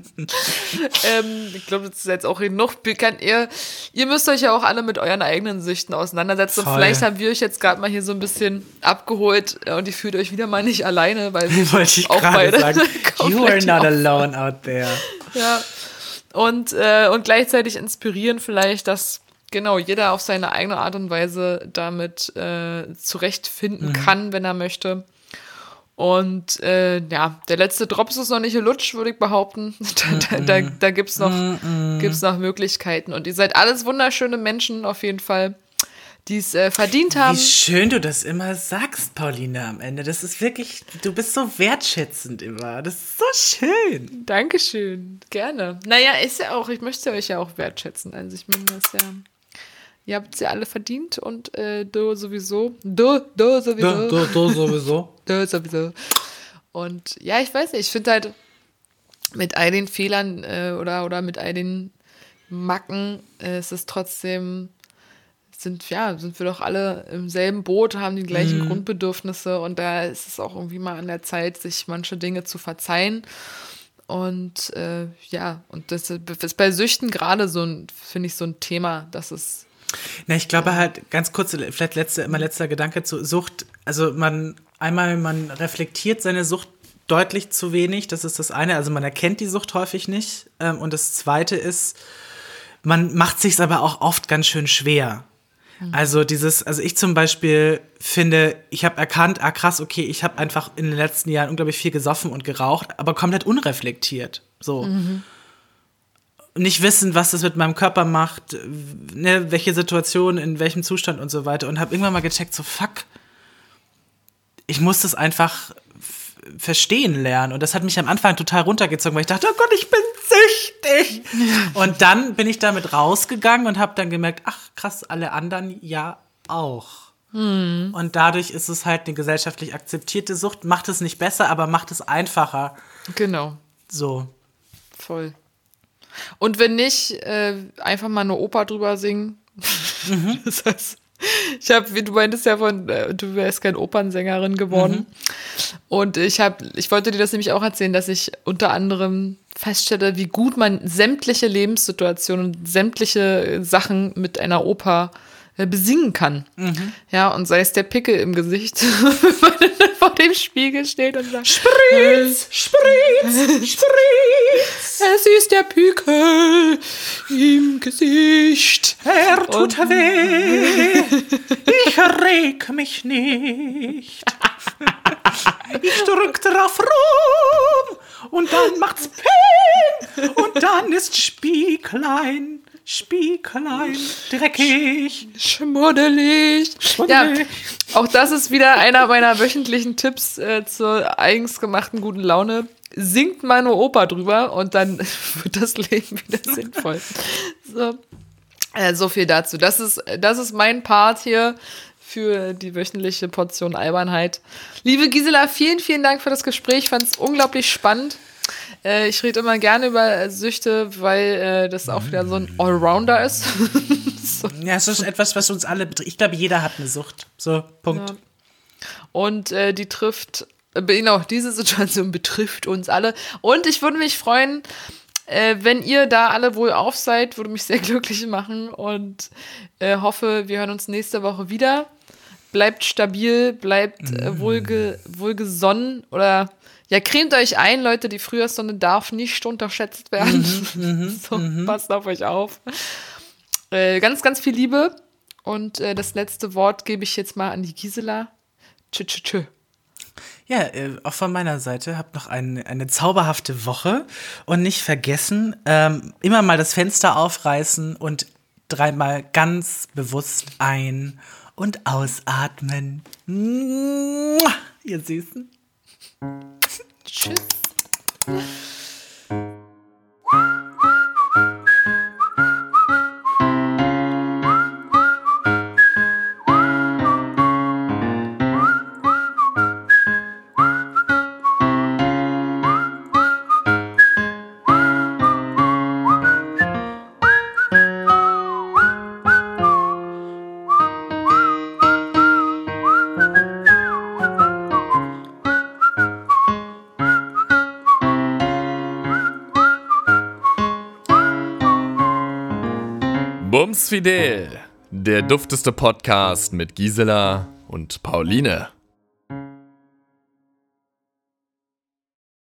ähm, ich glaube, das ist jetzt auch genug bekannt. Ihr, ihr müsst euch ja auch alle mit euren eigenen Süchten auseinandersetzen. Voll. vielleicht haben wir euch jetzt gerade mal hier so ein bisschen abgeholt äh, und ihr fühlt euch wieder mal nicht alleine, weil Wollte ich auch beide sagen. You are not alone out there. ja. Und, äh, und gleichzeitig inspirieren vielleicht, dass genau jeder auf seine eigene Art und Weise damit äh, zurechtfinden kann, wenn er möchte. Und äh, ja, der letzte Drops ist noch nicht gelutsch, würde ich behaupten. Da, da, da, da gibt es noch, gibt's noch Möglichkeiten. Und ihr seid alles wunderschöne Menschen auf jeden Fall, die es äh, verdient haben. Wie schön du das immer sagst, Pauline, am Ende. Das ist wirklich, du bist so wertschätzend immer. Das ist so schön. Dankeschön, gerne. Naja, ist ja auch, ich möchte euch ja auch wertschätzen. Also ich meine, das ja, ihr habt sie alle verdient und äh, du sowieso. Du, du sowieso. Du, du, du sowieso. Du sowieso. Und ja, ich weiß nicht, ich finde halt mit all den Fehlern äh, oder, oder mit all den Macken äh, ist es trotzdem, sind, ja, sind wir doch alle im selben Boot, haben die gleichen Grundbedürfnisse und da ist es auch irgendwie mal an der Zeit, sich manche Dinge zu verzeihen. Und äh, ja, und das ist bei Süchten gerade so ein, finde ich, so ein Thema, dass es Na, ich glaube halt, ganz kurz, vielleicht letzte, immer letzter Gedanke zu Sucht. Also man, einmal, man reflektiert seine Sucht deutlich zu wenig, das ist das eine. Also man erkennt die Sucht häufig nicht. Ähm, und das zweite ist, man macht sich aber auch oft ganz schön schwer. Also dieses, also ich zum Beispiel finde, ich habe erkannt, ah krass, okay, ich habe einfach in den letzten Jahren unglaublich viel gesoffen und geraucht, aber komplett unreflektiert. So. Nicht wissen, was das mit meinem Körper macht, ne, welche Situation, in welchem Zustand und so weiter. Und habe irgendwann mal gecheckt, so fuck, ich muss das einfach verstehen lernen. Und das hat mich am Anfang total runtergezogen, weil ich dachte, oh Gott, ich bin süchtig. Und dann bin ich damit rausgegangen und habe dann gemerkt, ach krass, alle anderen ja auch. Und dadurch ist es halt eine gesellschaftlich akzeptierte Sucht, macht es nicht besser, aber macht es einfacher. genau. So. Voll. Und wenn nicht, äh, einfach mal eine Oper drüber singen. Das heißt, ich habe, wie du meintest ja von, äh, du wärst keine Opernsängerin geworden. Und ich habe, ich wollte dir das nämlich auch erzählen, dass ich unter anderem feststelle, wie gut man sämtliche Lebenssituationen und sämtliche Sachen mit einer Oper äh, besingen kann. Ja, und sei es der Pickel im Gesicht, wenn man dann vor dem Spiegel steht und sagt, Spritz, Spritz, Spritz. es ist der Pickel im Gesicht. Er tut weh, ich reg mich nicht. Ich drück drauf rum und dann macht's Ping und dann ist Spieglein, Spieglein dreckig. Schmuddelig. Ja, Schmuddelig. auch das ist wieder einer meiner wöchentlichen Tipps äh, zur eigens gemachten guten Laune. Singt mal eine Oper drüber und dann wird das Leben wieder sinnvoll. So. Äh, so viel dazu. Das ist, das ist mein Part hier für die wöchentliche Portion Albernheit. Liebe Gisela, vielen, vielen Dank für das Gespräch. Ich fand es unglaublich spannend. Äh, ich rede immer gerne über Süchte, weil äh, das auch wieder so ein Allrounder ist. so. Ja, es ist etwas, was uns alle betrifft. Ich glaube, jeder hat eine Sucht. So, Punkt. Ja. Und äh, die trifft, genau, diese Situation betrifft uns alle. Und ich würde mich freuen, äh, wenn ihr da alle wohl auf seid, würde mich sehr glücklich machen und äh, hoffe, wir hören uns nächste Woche wieder. Bleibt stabil, bleibt äh, wohlge wohlgesonnen oder ja, cremt euch ein, Leute, die Frühjahrssonne darf nicht unterschätzt werden. so, passt auf euch auf. Äh, ganz, ganz viel Liebe. Und äh, das letzte Wort gebe ich jetzt mal an die Gisela. Tschö, tschö, tschö. Ja, äh, auch von meiner Seite, habt noch ein, eine zauberhafte Woche und nicht vergessen, ähm, immer mal das Fenster aufreißen und dreimal ganz bewusst ein- und ausatmen. Mua, Ihr Süßen. Tschüss. Fidel, der dufteste Podcast mit Gisela und Pauline.